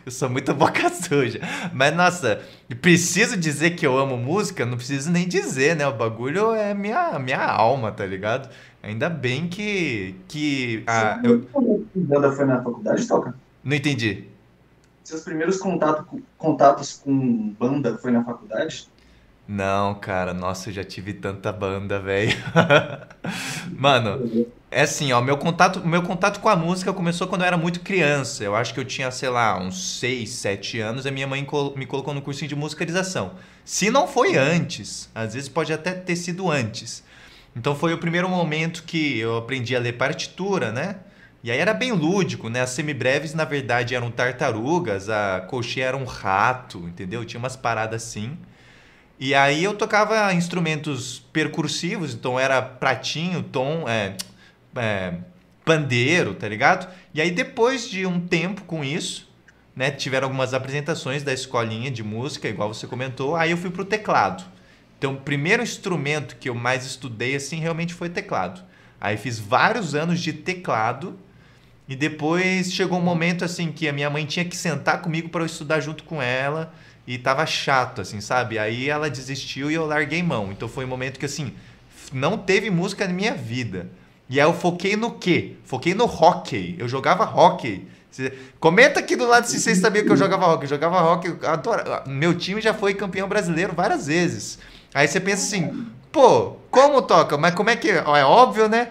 eu sou muito boca suja. Mas, nossa, preciso dizer que eu amo música? Não preciso nem dizer, né? O bagulho é minha, minha alma, tá ligado? Ainda bem que. que a, eu... banda foi na faculdade, Toca? Não entendi. Seus primeiros contato, contatos com banda foi na faculdade? Não, cara, nossa, eu já tive tanta banda, velho. Mano, é assim, ó, meu contato, meu contato com a música começou quando eu era muito criança. Eu acho que eu tinha, sei lá, uns 6, 7 anos, a minha mãe me colocou no cursinho de musicalização. Se não foi antes, às vezes pode até ter sido antes. Então foi o primeiro momento que eu aprendi a ler partitura, né? E aí era bem lúdico, né? As semibreves, na verdade, eram tartarugas, a coxinha era um rato, entendeu? Tinha umas paradas assim. E aí eu tocava instrumentos percursivos, então era pratinho, tom, é, é, pandeiro, tá ligado? E aí depois de um tempo com isso, né, tiveram algumas apresentações da escolinha de música, igual você comentou, aí eu fui pro teclado. Então, o primeiro instrumento que eu mais estudei assim realmente foi teclado. Aí fiz vários anos de teclado e depois chegou um momento assim que a minha mãe tinha que sentar comigo para eu estudar junto com ela e tava chato, assim, sabe? Aí ela desistiu e eu larguei mão. Então foi um momento que, assim, não teve música na minha vida. E aí eu foquei no quê? Foquei no hockey. Eu jogava hockey. Comenta aqui do lado se vocês sabiam que eu jogava hockey. Eu jogava hockey, adoro. Meu time já foi campeão brasileiro várias vezes. Aí você pensa assim, pô, como toca? Mas como é que. É óbvio, né?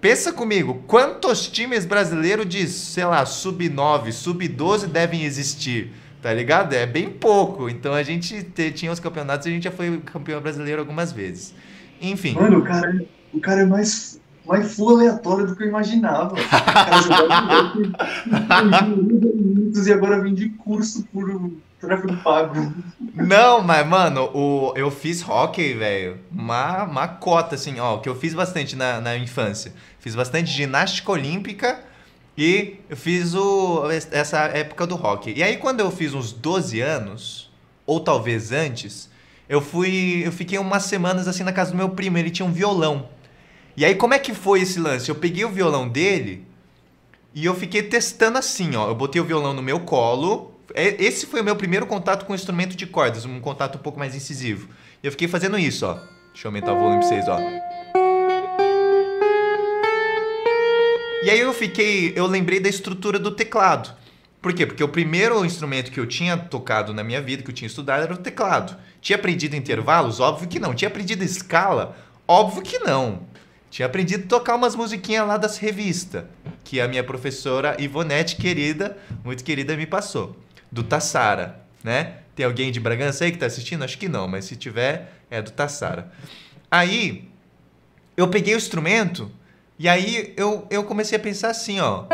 Pensa comigo, quantos times brasileiros de, sei lá, sub-9, sub-12 devem existir? Tá ligado? É bem pouco. Então a gente tinha os campeonatos e a gente já foi campeão brasileiro algumas vezes. Enfim. Mano, o cara, é, o cara é mais, mais full aleatório do que eu imaginava. E agora vem de curso por tráfego pago. Não, mas, mano, o, eu fiz hockey, velho. Uma, uma cota, assim, ó, que eu fiz bastante na, na infância. Fiz bastante ginástica olímpica e eu fiz o, essa época do rock. E aí, quando eu fiz uns 12 anos, ou talvez antes, eu fui. Eu fiquei umas semanas assim na casa do meu primo, ele tinha um violão. E aí, como é que foi esse lance? Eu peguei o violão dele e eu fiquei testando assim, ó. Eu botei o violão no meu colo. É, esse foi o meu primeiro contato com o instrumento de cordas, um contato um pouco mais incisivo. E eu fiquei fazendo isso, ó. Deixa eu aumentar o volume pra vocês, ó. E aí eu fiquei, eu lembrei da estrutura do teclado. Por quê? Porque o primeiro instrumento que eu tinha tocado na minha vida, que eu tinha estudado, era o teclado. Tinha aprendido intervalos? Óbvio que não. Tinha aprendido escala? Óbvio que não. Tinha aprendido a tocar umas musiquinhas lá das revistas, que a minha professora Ivonete, querida, muito querida, me passou. Do Tassara, né? Tem alguém de Bragança aí que tá assistindo? Acho que não, mas se tiver, é do Tassara. Aí, eu peguei o instrumento e aí eu, eu comecei a pensar assim, ó.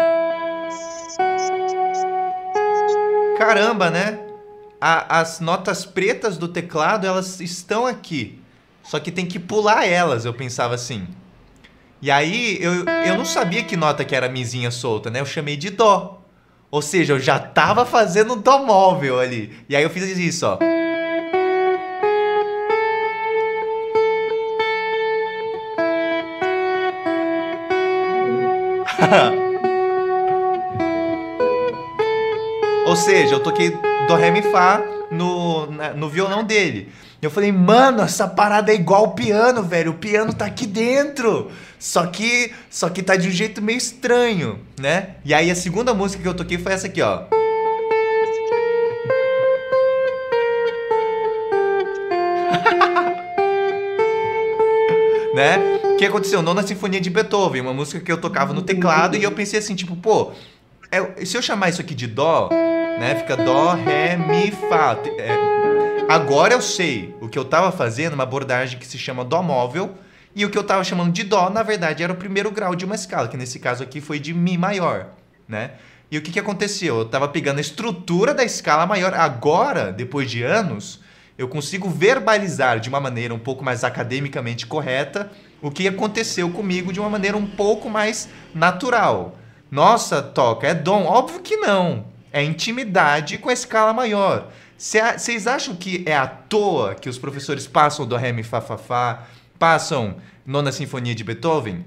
Caramba, né? A, as notas pretas do teclado, elas estão aqui. Só que tem que pular elas, eu pensava assim. E aí eu, eu não sabia que nota que era mizinha solta, né? Eu chamei de dó. Ou seja, eu já tava fazendo dó móvel ali. E aí eu fiz isso, ó. Ou seja, eu toquei Dó, Ré, Mi, Fá no, no violão dele. Eu falei, mano, essa parada é igual o piano, velho. O piano tá aqui dentro. Só que, só que tá de um jeito meio estranho, né? E aí a segunda música que eu toquei foi essa aqui, ó. né? O que aconteceu? Nona Sinfonia de Beethoven, uma música que eu tocava no teclado e eu pensei assim, tipo, pô, é, se eu chamar isso aqui de dó, né? Fica dó, ré, mi, fá. É, Agora eu sei o que eu estava fazendo, uma abordagem que se chama dó móvel, e o que eu estava chamando de dó, na verdade, era o primeiro grau de uma escala, que nesse caso aqui foi de mi maior, né? E o que, que aconteceu? Eu estava pegando a estrutura da escala maior. Agora, depois de anos, eu consigo verbalizar de uma maneira um pouco mais academicamente correta o que aconteceu comigo de uma maneira um pouco mais natural. Nossa, toca, é dom? Óbvio que não. É intimidade com a escala maior. Vocês acham que é à toa que os professores passam do Ré, Mi, Fá, Fá, Fá, passam Nona Sinfonia de Beethoven?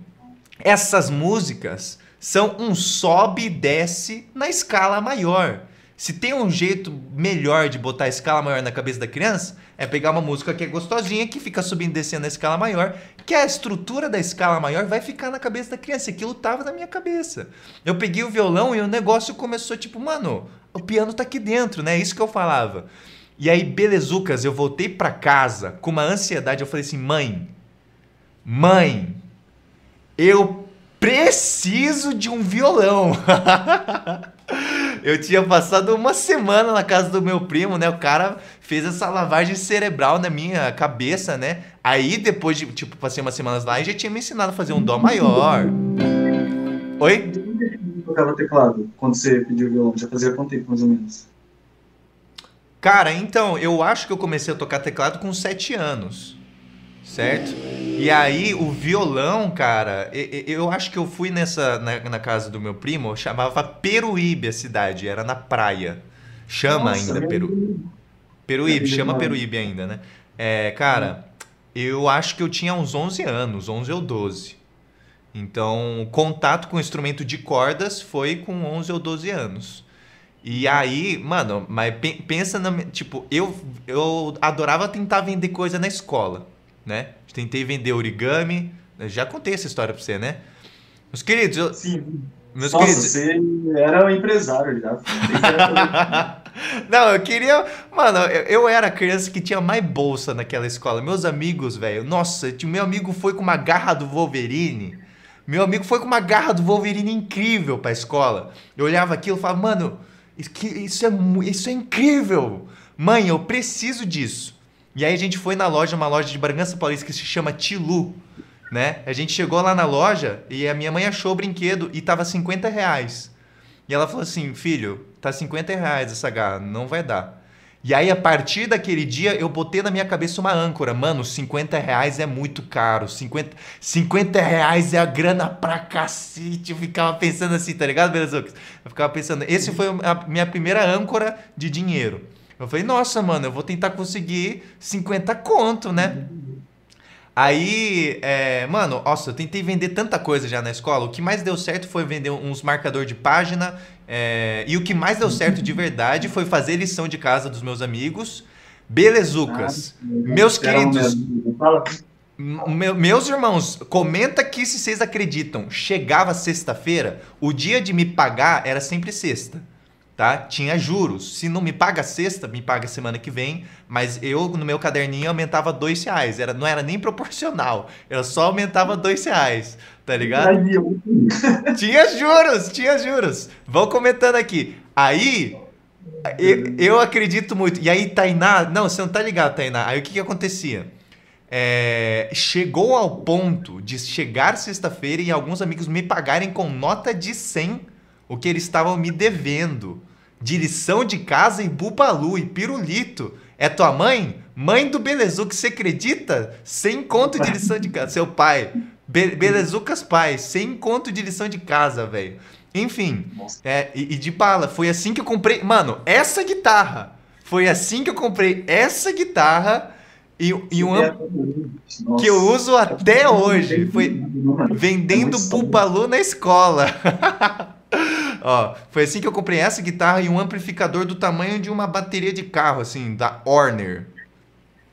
Essas músicas são um sobe e desce na escala maior. Se tem um jeito melhor de botar a escala maior na cabeça da criança, é pegar uma música que é gostosinha, que fica subindo e descendo na escala maior, que a estrutura da escala maior vai ficar na cabeça da criança. Aquilo tava na minha cabeça. Eu peguei o violão e o negócio começou tipo, mano, o piano tá aqui dentro, né? É isso que eu falava. E aí, belezucas, eu voltei para casa com uma ansiedade. Eu falei assim, mãe, mãe, eu preciso de um violão. eu tinha passado uma semana na casa do meu primo, né? O cara fez essa lavagem cerebral na minha cabeça, né? Aí depois de, tipo, passei umas semanas lá e já tinha me ensinado a fazer um dó maior. Oi? Tocava teclado quando você pediu violão? Já fazia quanto tempo, mais ou menos? Cara, então, eu acho que eu comecei a tocar teclado com 7 anos. Certo? E aí, o violão, cara, eu acho que eu fui nessa na, na casa do meu primo, chamava Peruíbe a cidade, era na praia. Chama Nossa, ainda Peru. Peruíbe, chama Peruíbe ainda, né? É, cara, eu acho que eu tinha uns 11 anos, 11 ou 12. Então, contato com instrumento de cordas foi com 11 ou 12 anos. E aí, mano, mas pensa na. Tipo, eu, eu adorava tentar vender coisa na escola, né? Tentei vender origami. Já contei essa história pra você, né? Meus queridos, eu. Sim. Meus Nossa, queridos... você era um empresário já. Não, eu queria. Mano, eu, eu, era a criança que tinha mais bolsa naquela escola. Meus amigos, velho. Nossa, meu amigo foi com uma garra do Wolverine. Meu amigo foi com uma garra do Wolverine incrível pra escola. Eu olhava aquilo e falava, mano, isso é, isso é incrível. Mãe, eu preciso disso. E aí a gente foi na loja, uma loja de Bragança Paulista que se chama Tilu, né? A gente chegou lá na loja e a minha mãe achou o brinquedo e tava 50 reais. E ela falou assim, filho, tá 50 reais essa garra, não vai dar. E aí, a partir daquele dia, eu botei na minha cabeça uma âncora. Mano, 50 reais é muito caro. 50, 50 reais é a grana pra cacete. Eu ficava pensando assim, tá ligado, Belezucas? Eu ficava pensando, esse foi a minha primeira âncora de dinheiro. Eu falei, nossa, mano, eu vou tentar conseguir 50 conto, né? Aí, é, mano, nossa, eu tentei vender tanta coisa já na escola. O que mais deu certo foi vender uns marcador de página. É, e o que mais deu certo de verdade foi fazer lição de casa dos meus amigos. Belezucas. Ah, meus queridos. meu, meus irmãos, comenta aqui se vocês acreditam. Chegava sexta-feira, o dia de me pagar era sempre sexta. Tá? Tinha juros. Se não me paga sexta, me paga semana que vem. Mas eu, no meu caderninho, aumentava dois reais. Era, não era nem proporcional. Eu só aumentava dois reais. Tá ligado? tinha juros, tinha juros. Vão comentando aqui. Aí, eu, eu acredito muito. E aí, Tainá. Não, você não tá ligado, Tainá. Aí o que que acontecia? é, chegou ao ponto de chegar sexta-feira e alguns amigos me pagarem com nota de 100 o que eles estavam me devendo. De lição de casa e bubalu e pirulito. É tua mãe? Mãe do Belezuca, você acredita? Sem conto de lição de casa. Seu pai. Be Belezucas pai, sem conto de lição de casa, velho. Enfim, é, e, e de bala. Foi assim que eu comprei. Mano, essa guitarra. Foi assim que eu comprei essa guitarra e, e um que eu uso até hoje. Foi vendendo Bubalu na escola. Ó, foi assim que eu comprei essa guitarra e um amplificador do tamanho de uma bateria de carro, assim, da Horner.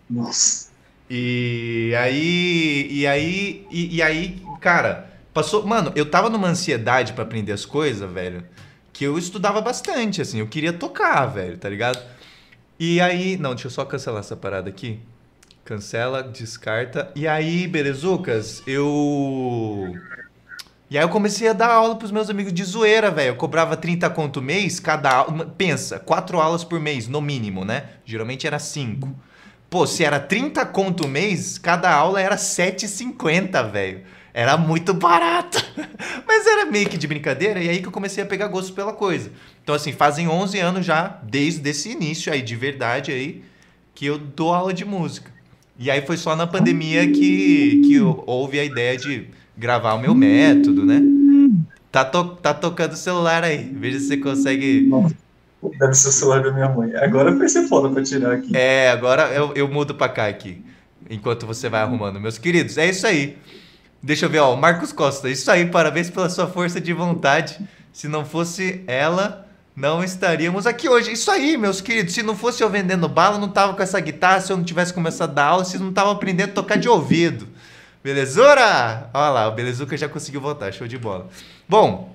Nossa. E aí, e aí, e, e aí, cara, passou, mano, eu tava numa ansiedade para aprender as coisas, velho, que eu estudava bastante, assim, eu queria tocar, velho, tá ligado? E aí, não, deixa eu só cancelar essa parada aqui. Cancela, descarta. E aí, belezucas, eu. E aí eu comecei a dar aula pros meus amigos de zoeira, velho. Eu cobrava 30 conto mês, cada aula. Pensa, quatro aulas por mês, no mínimo, né? Geralmente era cinco. Pô, se era 30 conto mês, cada aula era 7,50, velho. Era muito barato. Mas era meio que de brincadeira, e aí que eu comecei a pegar gosto pela coisa. Então, assim, fazem 11 anos já, desde esse início aí, de verdade aí, que eu dou aula de música. E aí foi só na pandemia que, que houve a ideia de gravar o meu método, né? Tá, to, tá tocando o celular aí. Veja se você consegue. Deve ser o celular da minha mãe. Agora vai ser foda pra tirar aqui. É, agora eu, eu mudo pra cá aqui. Enquanto você vai arrumando. Meus queridos, é isso aí. Deixa eu ver, ó. Marcos Costa. Isso aí, parabéns pela sua força de vontade. Se não fosse ela, não estaríamos aqui hoje. Isso aí, meus queridos. Se não fosse eu vendendo bala, não tava com essa guitarra. Se eu não tivesse começado a dar aula, vocês não estavam aprendendo a tocar de ouvido. Belezura? Olha lá, o Belezuca já conseguiu voltar. Show de bola. Bom,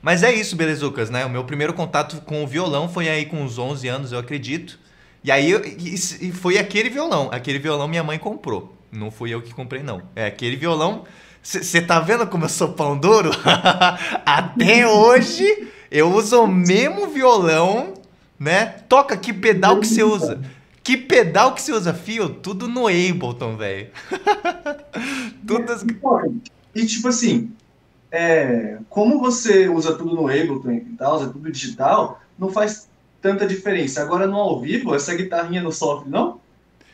mas é isso, Belezucas, né? O meu primeiro contato com o violão foi aí com uns 11 anos, eu acredito. E aí e foi aquele violão. Aquele violão minha mãe comprou. Não fui eu que comprei, não. É aquele violão. Você tá vendo como eu sou pão duro? Até hoje eu uso o mesmo violão, né? Toca que pedal que você usa. Que pedal que você usa, fio? Tudo no Ableton, velho. tudo. E tipo assim, é, como você usa tudo no Ableton e tal, usa tudo digital, não faz tanta diferença. Agora no ao vivo, essa guitarrinha não sofre, não?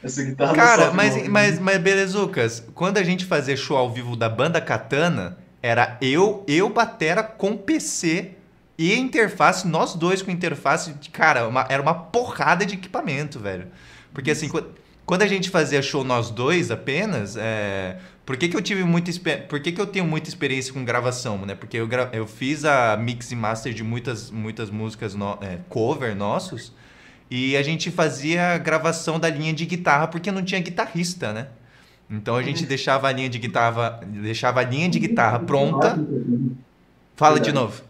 Essa guitarra Cara, não sofre. Mas, mas, mas belezucas, quando a gente fazia show ao vivo da banda Katana, era eu, eu batera com PC e interface, nós dois com interface, cara, uma, era uma porrada de equipamento, velho. Porque assim, quando a gente fazia show nós dois apenas, é... por que, que eu tive muita por que, que eu tenho muita experiência com gravação, né? Porque eu, gra... eu fiz a mix e master de muitas, muitas músicas no... é, cover nossos e a gente fazia gravação da linha de guitarra porque não tinha guitarrista, né? Então a gente uhum. deixava a linha de guitarra, deixava a linha de guitarra pronta. Fala de novo.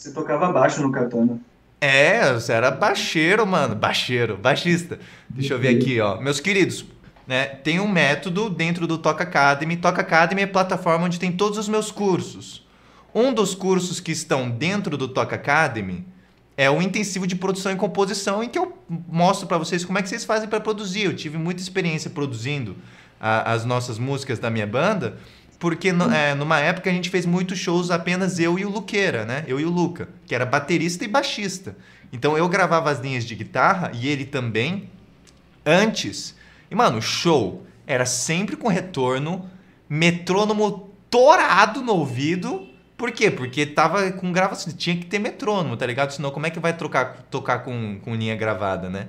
Você tocava baixo no Katana. É, você era baixeiro, mano. Baixeiro, baixista. Deixa eu ver aqui, ó. Meus queridos, né? Tem um método dentro do Toca Academy. Toca Academy é plataforma onde tem todos os meus cursos. Um dos cursos que estão dentro do Toca Academy é o intensivo de produção e composição, em que eu mostro para vocês como é que vocês fazem para produzir. Eu tive muita experiência produzindo a, as nossas músicas da minha banda porque no, é, numa época a gente fez muitos shows apenas eu e o Luqueira, né? Eu e o Luca, que era baterista e baixista. Então eu gravava as linhas de guitarra e ele também antes. E mano, show era sempre com retorno, metrônomo torado no ouvido. Por quê? Porque tava com gravação, tinha que ter metrônomo, tá ligado? Senão como é que vai trocar, tocar com, com linha gravada, né?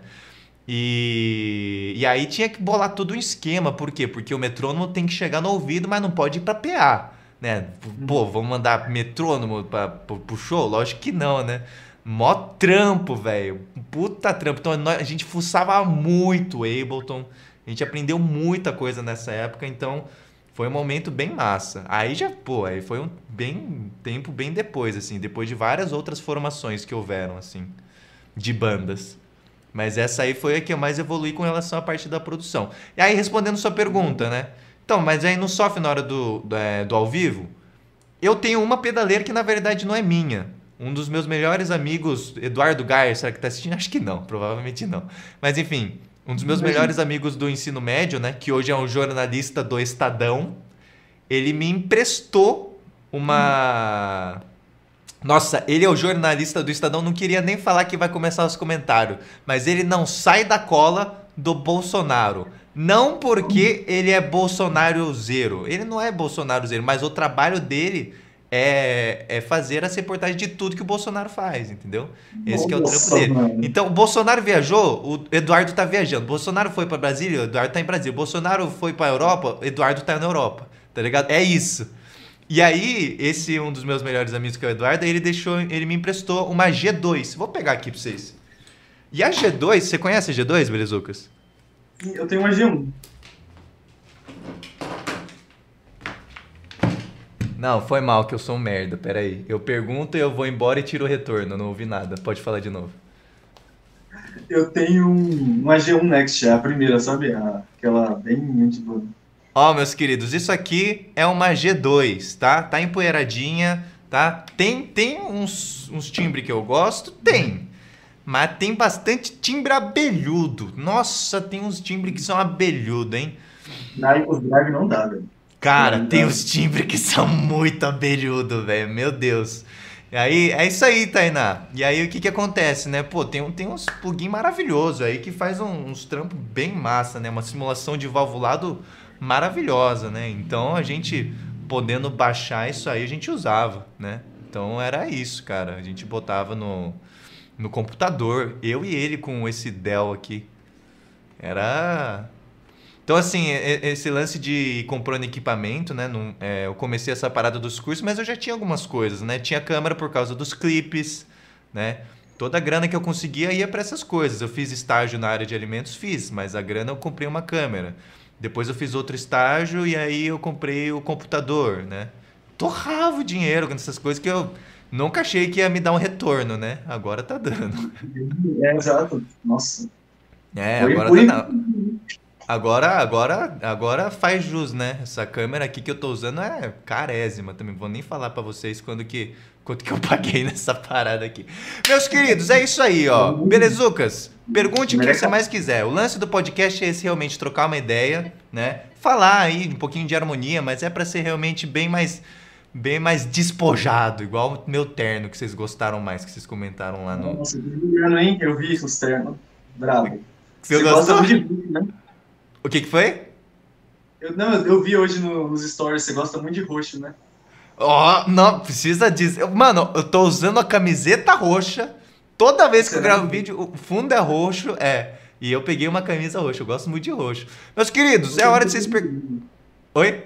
E, e aí tinha que bolar todo um esquema, por quê? Porque o metrônomo tem que chegar no ouvido, mas não pode ir pra PA, né? Pô, vamos mandar metrônomo pra, pro, pro show? Lógico que não, né? Mó trampo, velho. Puta trampo. Então a gente fuçava muito o Ableton. A gente aprendeu muita coisa nessa época, então foi um momento bem massa. Aí já, pô, aí foi um bem tempo bem depois, assim, depois de várias outras formações que houveram, assim, de bandas. Mas essa aí foi a que eu mais evolui com relação à parte da produção. E aí, respondendo sua pergunta, né? Então, mas aí no sofre na hora do, do, é, do ao vivo, eu tenho uma pedaleira que na verdade não é minha. Um dos meus melhores amigos, Eduardo Gaia, será que tá assistindo? Acho que não, provavelmente não. Mas enfim, um dos meus Imagina. melhores amigos do ensino médio, né, que hoje é um jornalista do Estadão, ele me emprestou uma nossa, ele é o jornalista do Estadão, não queria nem falar que vai começar os comentários, mas ele não sai da cola do Bolsonaro. Não porque ele é Bolsonaro zero. Ele não é Bolsonaro zero, mas o trabalho dele é, é fazer as reportagens de tudo que o Bolsonaro faz, entendeu? Esse é o trampo dele. Então, o Bolsonaro viajou, o Eduardo tá viajando. Bolsonaro foi para Brasília, o Eduardo tá em Brasília. Bolsonaro foi para Europa, o Eduardo tá na Europa. Tá ligado? É isso. E aí, esse um dos meus melhores amigos, que é o Eduardo, ele deixou, ele me emprestou uma G2. Vou pegar aqui pra vocês. E a G2, você conhece a G2, Belezucas? Eu tenho uma G1. Não, foi mal que eu sou um merda, peraí. Eu pergunto e eu vou embora e tiro o retorno, não ouvi nada. Pode falar de novo. Eu tenho uma G1 Next, a primeira, sabe? Aquela bem tipo, Ó, meus queridos, isso aqui é uma G2, tá? Tá empoeiradinha, tá? Tem, tem uns, uns timbres que eu gosto? Tem. Mas tem bastante timbre abelhudo. Nossa, tem uns timbres que são abelhudo, hein? Na Drive não dá, velho. Cara, não tem dá. uns timbres que são muito abelhudo, velho. Meu Deus. E aí, é isso aí, Tainá. E aí, o que que acontece, né? Pô, tem, tem uns plugin maravilhoso aí que faz um, uns trampos bem massa, né? Uma simulação de valvulado maravilhosa, né? Então a gente podendo baixar isso aí, a gente usava, né? Então era isso, cara. A gente botava no, no computador, eu e ele com esse Dell aqui. Era. Então, assim, esse lance de ir comprando equipamento, né? Não, é, eu comecei essa parada dos cursos, mas eu já tinha algumas coisas, né? Tinha câmera por causa dos clipes, né? Toda a grana que eu conseguia ia para essas coisas. Eu fiz estágio na área de alimentos, fiz, mas a grana eu comprei uma câmera. Depois eu fiz outro estágio e aí eu comprei o computador, né? Torrava o dinheiro nessas coisas que eu nunca achei que ia me dar um retorno, né? Agora tá dando. É, exato. Nossa. É, Foi agora tá Agora, agora, agora faz jus, né? Essa câmera aqui que eu tô usando é carésima também. Vou nem falar para vocês quando que, quanto que eu paguei nessa parada aqui. Meus queridos, é isso aí, ó. Belezucas, pergunte o que você mais quiser. O lance do podcast é esse realmente trocar uma ideia, né? Falar aí um pouquinho de harmonia, mas é para ser realmente bem mais bem mais despojado, igual o meu terno que vocês gostaram mais, que vocês comentaram lá no. Nossa, hein? Eu vi os ternos. Bravo. Você, você gosta de né? O que, que foi? Eu, não, eu vi hoje no, nos stories, você gosta muito de roxo, né? Ó, oh, não, precisa disso. Mano, eu tô usando a camiseta roxa. Toda vez que eu gravo vídeo, o fundo é roxo, é. E eu peguei uma camisa roxa, eu gosto muito de roxo. Meus queridos, é hora de vocês per... Oi?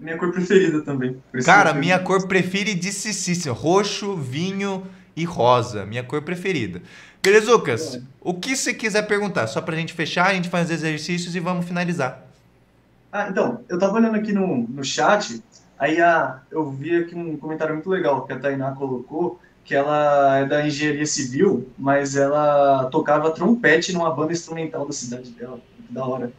Minha cor preferida também. Cara, minha cor preferidíssima. Roxo, vinho e rosa. Minha cor preferida. Beleza, Lucas? É. O que você quiser perguntar, só pra gente fechar, a gente faz os exercícios e vamos finalizar. Ah, então, eu tava olhando aqui no, no chat, aí a, eu vi aqui um comentário muito legal que a Tainá colocou, que ela é da engenharia civil, mas ela tocava trompete numa banda instrumental da cidade dela. Da hora.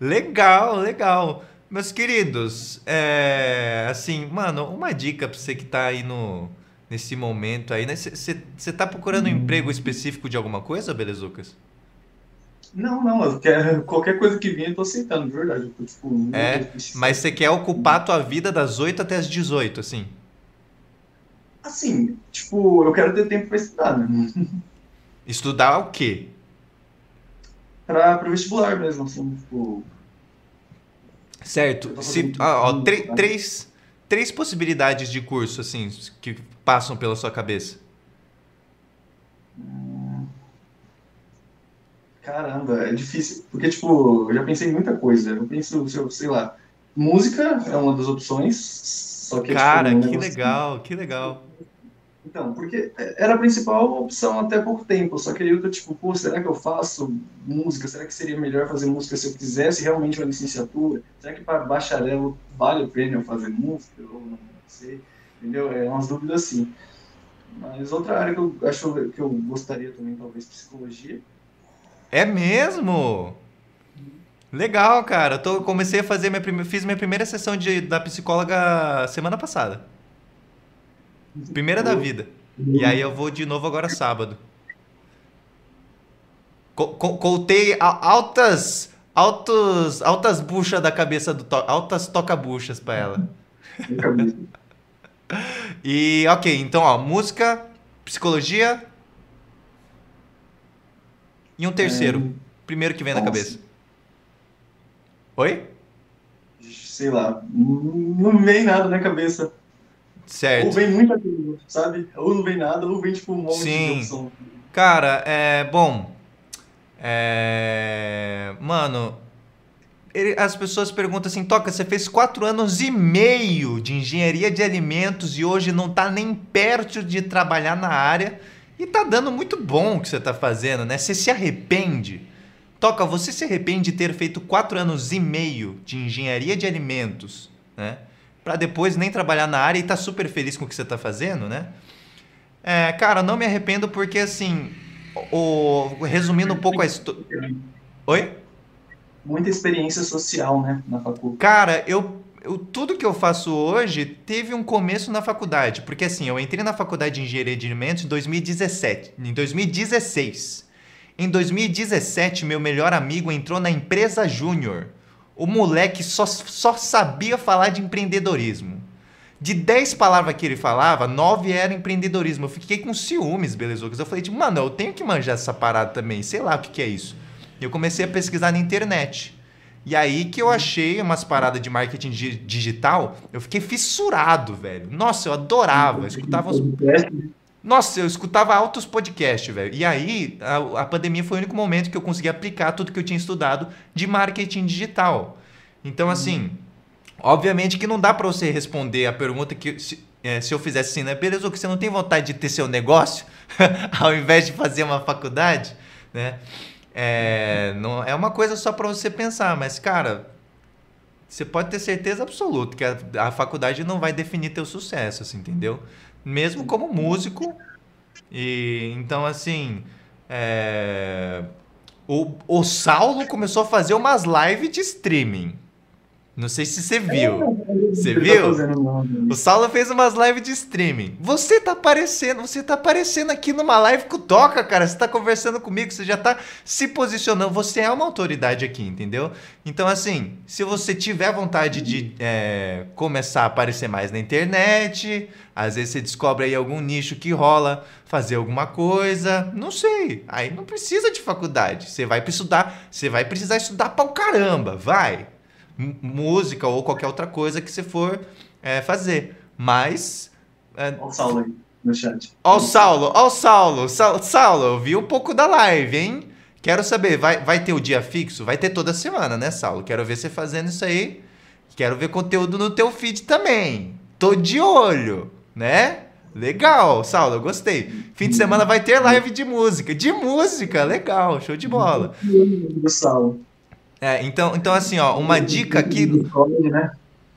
Legal, legal. Meus queridos, é, assim, mano, uma dica pra você que tá aí no, nesse momento aí, né? Você está procurando um emprego específico de alguma coisa, Belezucas? Não, não, quero, qualquer coisa que vinha eu tô aceitando, de verdade. Tô, tipo, é, mas você quer ocupar a tua vida das 8 até as 18, assim? Assim, tipo, eu quero ter tempo para estudar, né? Estudar o quê? Para o vestibular mesmo, assim, tipo... Certo. Se, ó, ó, três, três possibilidades de curso, assim, que passam pela sua cabeça? Caramba, é difícil. Porque, tipo, eu já pensei em muita coisa. Eu penso, sei lá, música é uma das opções. Só que, Cara, tipo, que legal, que legal. Então, porque era a principal opção até pouco tempo, só que aí eu tô tipo, pô, será que eu faço música? Será que seria melhor fazer música se eu quisesse realmente uma licenciatura? Será que para bacharel vale a pena eu fazer música? Ou não sei, entendeu? É umas dúvidas assim. Mas outra área que eu acho que eu gostaria também, talvez, psicologia. É mesmo? Legal, cara. Tô, comecei a fazer minha primeira, fiz minha primeira sessão de, da psicóloga semana passada. Primeira da vida. E aí eu vou de novo agora sábado. Co co contei altas altos altas buchas da cabeça do to altas toca-buchas para ela. e OK, então ó, música, psicologia e um terceiro, é... primeiro que vem Nossa. na cabeça. Oi? Sei lá, não vem nada na cabeça. Certo. Ou vem muita coisa, sabe? Ou não vem nada, ou vem tipo um monte Sim. de opção. Cara, é. Bom. É. Mano. Ele, as pessoas perguntam assim: Toca, você fez quatro anos e meio de engenharia de alimentos e hoje não tá nem perto de trabalhar na área e tá dando muito bom o que você tá fazendo, né? Você se arrepende? Toca, você se arrepende de ter feito quatro anos e meio de engenharia de alimentos, né? para depois nem trabalhar na área e tá super feliz com o que você tá fazendo, né? É, cara, não me arrependo porque assim, o, resumindo um pouco a história. Oi? Muita experiência social, né, na faculdade. Cara, eu, eu tudo que eu faço hoje teve um começo na faculdade, porque assim, eu entrei na faculdade de engenharia de alimentos em 2017, em 2016. Em 2017, meu melhor amigo entrou na empresa Júnior o moleque só, só sabia falar de empreendedorismo. De 10 palavras que ele falava, 9 era empreendedorismo. Eu fiquei com ciúmes, beleza? Eu falei, tipo, mano, eu tenho que manjar essa parada também. Sei lá o que, que é isso. Eu comecei a pesquisar na internet. E aí que eu achei umas paradas de marketing digital, eu fiquei fissurado, velho. Nossa, eu adorava. Eu escutava os... Nossa, eu escutava altos podcasts, velho. E aí, a, a, pandemia foi o único momento que eu consegui aplicar tudo que eu tinha estudado de marketing digital. Então, uhum. assim, obviamente que não dá para você responder a pergunta que se, é, se eu fizesse assim, né? Beleza, que você não tem vontade de ter seu negócio ao invés de fazer uma faculdade, né? É, não, é uma coisa só para você pensar, mas, cara, você pode ter certeza absoluta que a, a faculdade não vai definir teu sucesso, assim, entendeu? Mesmo como músico. E então assim, é... o, o Saulo começou a fazer umas lives de streaming. Não sei se você viu. Você viu? O Saulo fez umas lives de streaming. Você tá aparecendo, você tá aparecendo aqui numa live com o Toca, cara. Você tá conversando comigo, você já tá se posicionando. Você é uma autoridade aqui, entendeu? Então, assim, se você tiver vontade de é, começar a aparecer mais na internet, às vezes você descobre aí algum nicho que rola, fazer alguma coisa, não sei. Aí não precisa de faculdade. Você vai estudar, você vai precisar estudar pra o caramba, vai música ou qualquer outra coisa que você for é, fazer. Mas. É, Olha o Saulo aí no chat. Ó o Saulo, ó o Saulo. Saulo, Saulo, eu vi um pouco da live, hein? Quero saber, vai, vai ter o dia fixo? Vai ter toda semana, né, Saulo? Quero ver você fazendo isso aí. Quero ver conteúdo no teu feed também. Tô de olho, né? Legal, Saulo, eu gostei. Fim de semana vai ter live de música. De música, legal, show de bola. Saulo. É, então, então assim, ó, uma dica aqui. Né?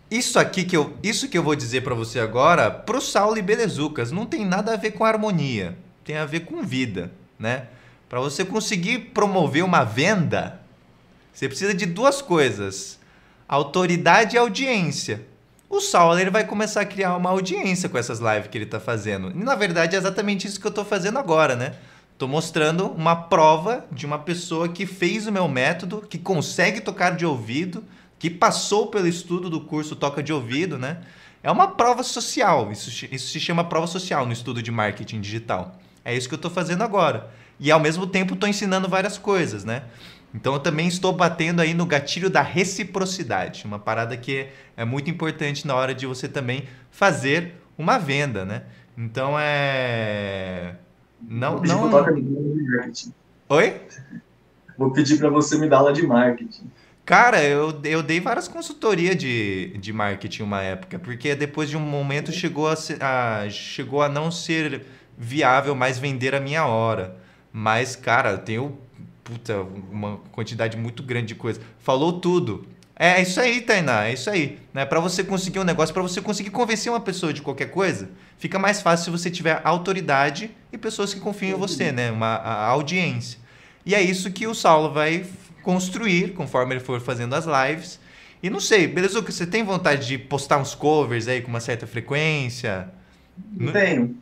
Isso aqui que eu, isso que eu vou dizer para você agora, pro Saulo e Belezucas, não tem nada a ver com harmonia, tem a ver com vida, né? Para você conseguir promover uma venda, você precisa de duas coisas: autoridade e audiência. O Saulo ele vai começar a criar uma audiência com essas lives que ele está fazendo. E na verdade é exatamente isso que eu estou fazendo agora, né? Estou mostrando uma prova de uma pessoa que fez o meu método, que consegue tocar de ouvido, que passou pelo estudo do curso Toca de Ouvido, né? É uma prova social. Isso, isso se chama prova social no estudo de marketing digital. É isso que eu estou fazendo agora. E ao mesmo tempo estou ensinando várias coisas, né? Então eu também estou batendo aí no gatilho da reciprocidade, uma parada que é muito importante na hora de você também fazer uma venda, né? Então é não, não. Oi? Vou pedir para você me dar aula de marketing. Cara, eu, eu dei várias consultorias de, de marketing uma época, porque depois de um momento chegou a, ser, a, chegou a não ser viável mais vender a minha hora. Mas, cara, eu tenho puta, uma quantidade muito grande de coisa. Falou tudo. É, é isso aí, Tainá, é isso aí. Né? Para você conseguir um negócio, para você conseguir convencer uma pessoa de qualquer coisa, fica mais fácil se você tiver autoridade e pessoas que confiam em você, né? Uma audiência. E é isso que o Saulo vai construir conforme ele for fazendo as lives. E não sei, beleza, você tem vontade de postar uns covers aí com uma certa frequência? Não tenho.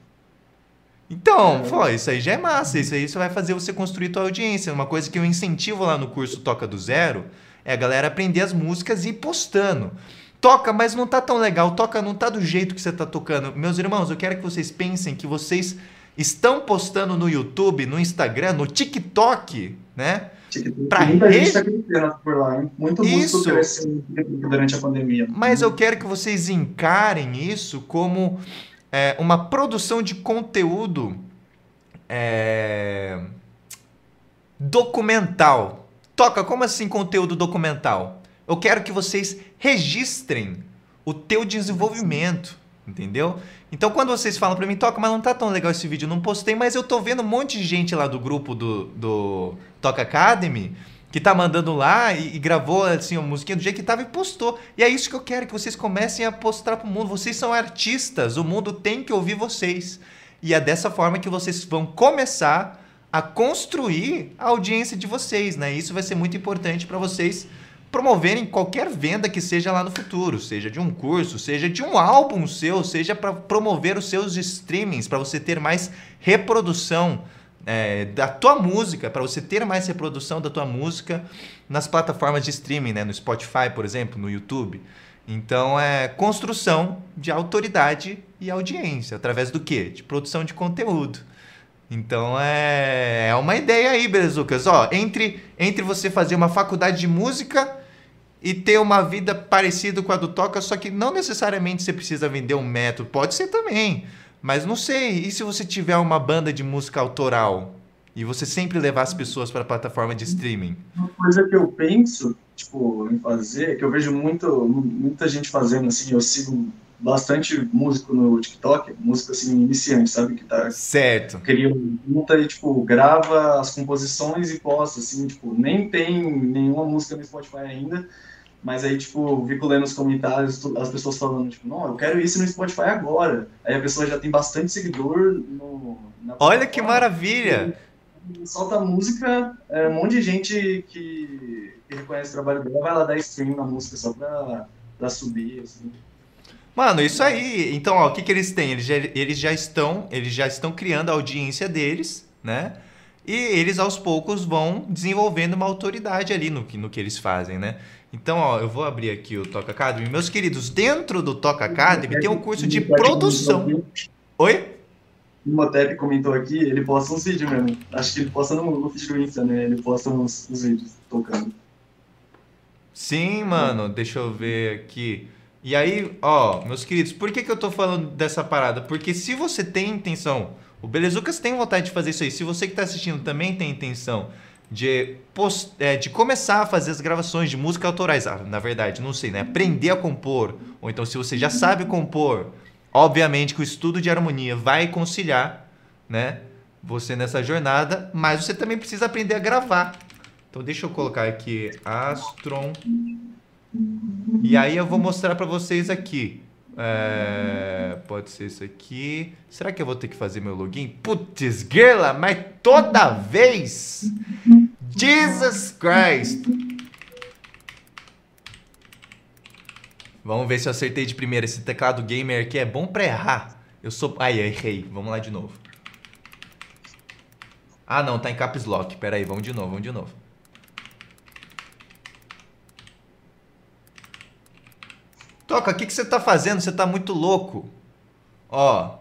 Então, pô, isso aí já é massa. Isso aí vai fazer você construir tua audiência. Uma coisa que eu incentivo lá no curso Toca do Zero é a galera aprender as músicas e ir postando. Toca, mas não tá tão legal. Toca, não tá do jeito que você tá tocando. Meus irmãos, eu quero que vocês pensem que vocês estão postando no YouTube, no Instagram, no TikTok, né? Para muita gente tá por lá, hein? Muito isso crescendo durante a pandemia. Mas eu quero que vocês encarem isso como é, uma produção de conteúdo é, documental. Toca, como assim conteúdo documental? Eu quero que vocês registrem o teu desenvolvimento, entendeu? Então quando vocês falam para mim, toca, mas não tá tão legal esse vídeo, não postei, mas eu tô vendo um monte de gente lá do grupo do, do Toca Academy que tá mandando lá e, e, gravou assim uma musiquinha do jeito que tava e postou. E é isso que eu quero que vocês comecem a postar pro mundo. Vocês são artistas, o mundo tem que ouvir vocês. E é dessa forma que vocês vão começar a construir a audiência de vocês, né? Isso vai ser muito importante para vocês promoverem qualquer venda que seja lá no futuro, seja de um curso, seja de um álbum seu, seja para promover os seus streamings, para você ter mais reprodução é, da tua música, para você ter mais reprodução da tua música nas plataformas de streaming, né? no Spotify, por exemplo, no YouTube. Então é construção de autoridade e audiência, através do quê? De produção de conteúdo. Então é, é uma ideia aí, Bezucas. Ó, entre, entre você fazer uma faculdade de música e ter uma vida parecida com a do Toca, só que não necessariamente você precisa vender um método, pode ser também. Mas não sei, e se você tiver uma banda de música autoral e você sempre levar as pessoas para a plataforma de streaming? Uma coisa que eu penso, tipo, em fazer, que eu vejo muito, muita gente fazendo assim, eu sigo bastante músico no TikTok, música assim, iniciante, sabe? Que tá. Certo. Cria muita e, tipo, grava as composições e posta, assim, tipo, nem tem nenhuma música no Spotify ainda mas aí, tipo, fico lendo nos comentários as pessoas falando, tipo, não, eu quero isso no Spotify agora. Aí a pessoa já tem bastante seguidor no. Olha que maravilha! Solta música, é, um monte de gente que, que, reconhece o trabalho dela vai lá dar stream na música só pra, pra subir, assim. Mano, isso aí. Então, ó, o que, que eles têm? Eles já, eles já estão, eles já estão criando a audiência deles, né? E eles aos poucos vão desenvolvendo uma autoridade ali no, no que eles fazem, né? Então, ó, eu vou abrir aqui o Toca Academy. Meus queridos, dentro do Toca Academy tem um curso de produção. Oi? O Motep comentou aqui, ele posta uns vídeos mesmo. Acho que ele posta no, no feed do Insta, né? Ele posta uns, uns vídeos tocando. Sim, mano, deixa eu ver aqui. E aí, ó, meus queridos, por que, que eu tô falando dessa parada? Porque se você tem intenção, o Belezucas tem vontade de fazer isso aí, se você que tá assistindo também tem intenção de, post, é, de começar a fazer as gravações de música autorais. Ah, na verdade, não sei, né? Aprender a compor. Ou então, se você já sabe compor, obviamente que o estudo de harmonia vai conciliar, né? Você nessa jornada, mas você também precisa aprender a gravar. Então, deixa eu colocar aqui Astron. E aí eu vou mostrar para vocês aqui. É, pode ser isso aqui. Será que eu vou ter que fazer meu login? Putz, grela, mas toda vez! Jesus Christ! Vamos ver se eu acertei de primeira. Esse teclado gamer aqui é bom pra errar. Eu sou... Ai, errei. Vamos lá de novo. Ah, não. Tá em caps lock. Pera aí. Vamos de novo. Vamos de novo. Toca, o que, que você está fazendo? Você está muito louco. Ó,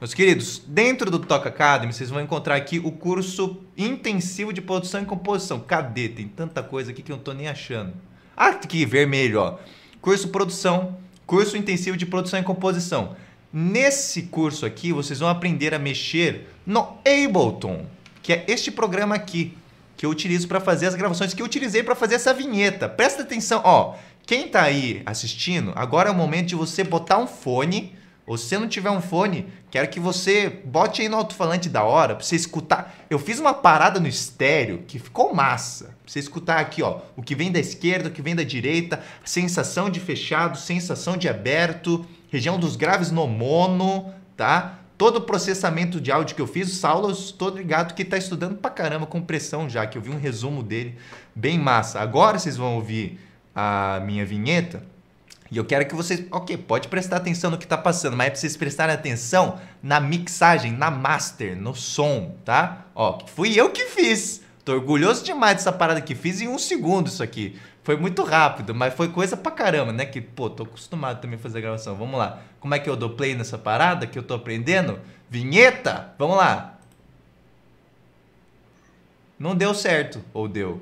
meus queridos, dentro do Toca Academy, vocês vão encontrar aqui o curso intensivo de produção e composição. Cadê? Tem tanta coisa aqui que eu não tô nem achando. Ah, aqui, vermelho, ó. Curso produção, curso intensivo de produção e composição. Nesse curso aqui, vocês vão aprender a mexer no Ableton, que é este programa aqui que eu utilizo para fazer as gravações, que eu utilizei para fazer essa vinheta. Presta atenção, ó. Quem tá aí assistindo, agora é o momento de você botar um fone, ou se você não tiver um fone, quero que você bote aí no alto-falante da hora pra você escutar. Eu fiz uma parada no estéreo que ficou massa. Pra você escutar aqui, ó, o que vem da esquerda, o que vem da direita, sensação de fechado, sensação de aberto, região dos graves no mono, tá? Todo o processamento de áudio que eu fiz, o Saulo, estou ligado que tá estudando pra caramba com pressão já, que eu vi um resumo dele bem massa. Agora vocês vão ouvir a minha vinheta. E eu quero que vocês, ok, pode prestar atenção no que está passando, mas é para vocês prestarem atenção na mixagem, na master, no som, tá? Ó, fui eu que fiz. Tô orgulhoso demais dessa parada que fiz em um segundo isso aqui. Foi muito rápido, mas foi coisa pra caramba, né? Que, pô, tô acostumado também a fazer gravação. Vamos lá. Como é que eu dou play nessa parada que eu tô aprendendo? Vinheta! Vamos lá. Não deu certo. Ou deu?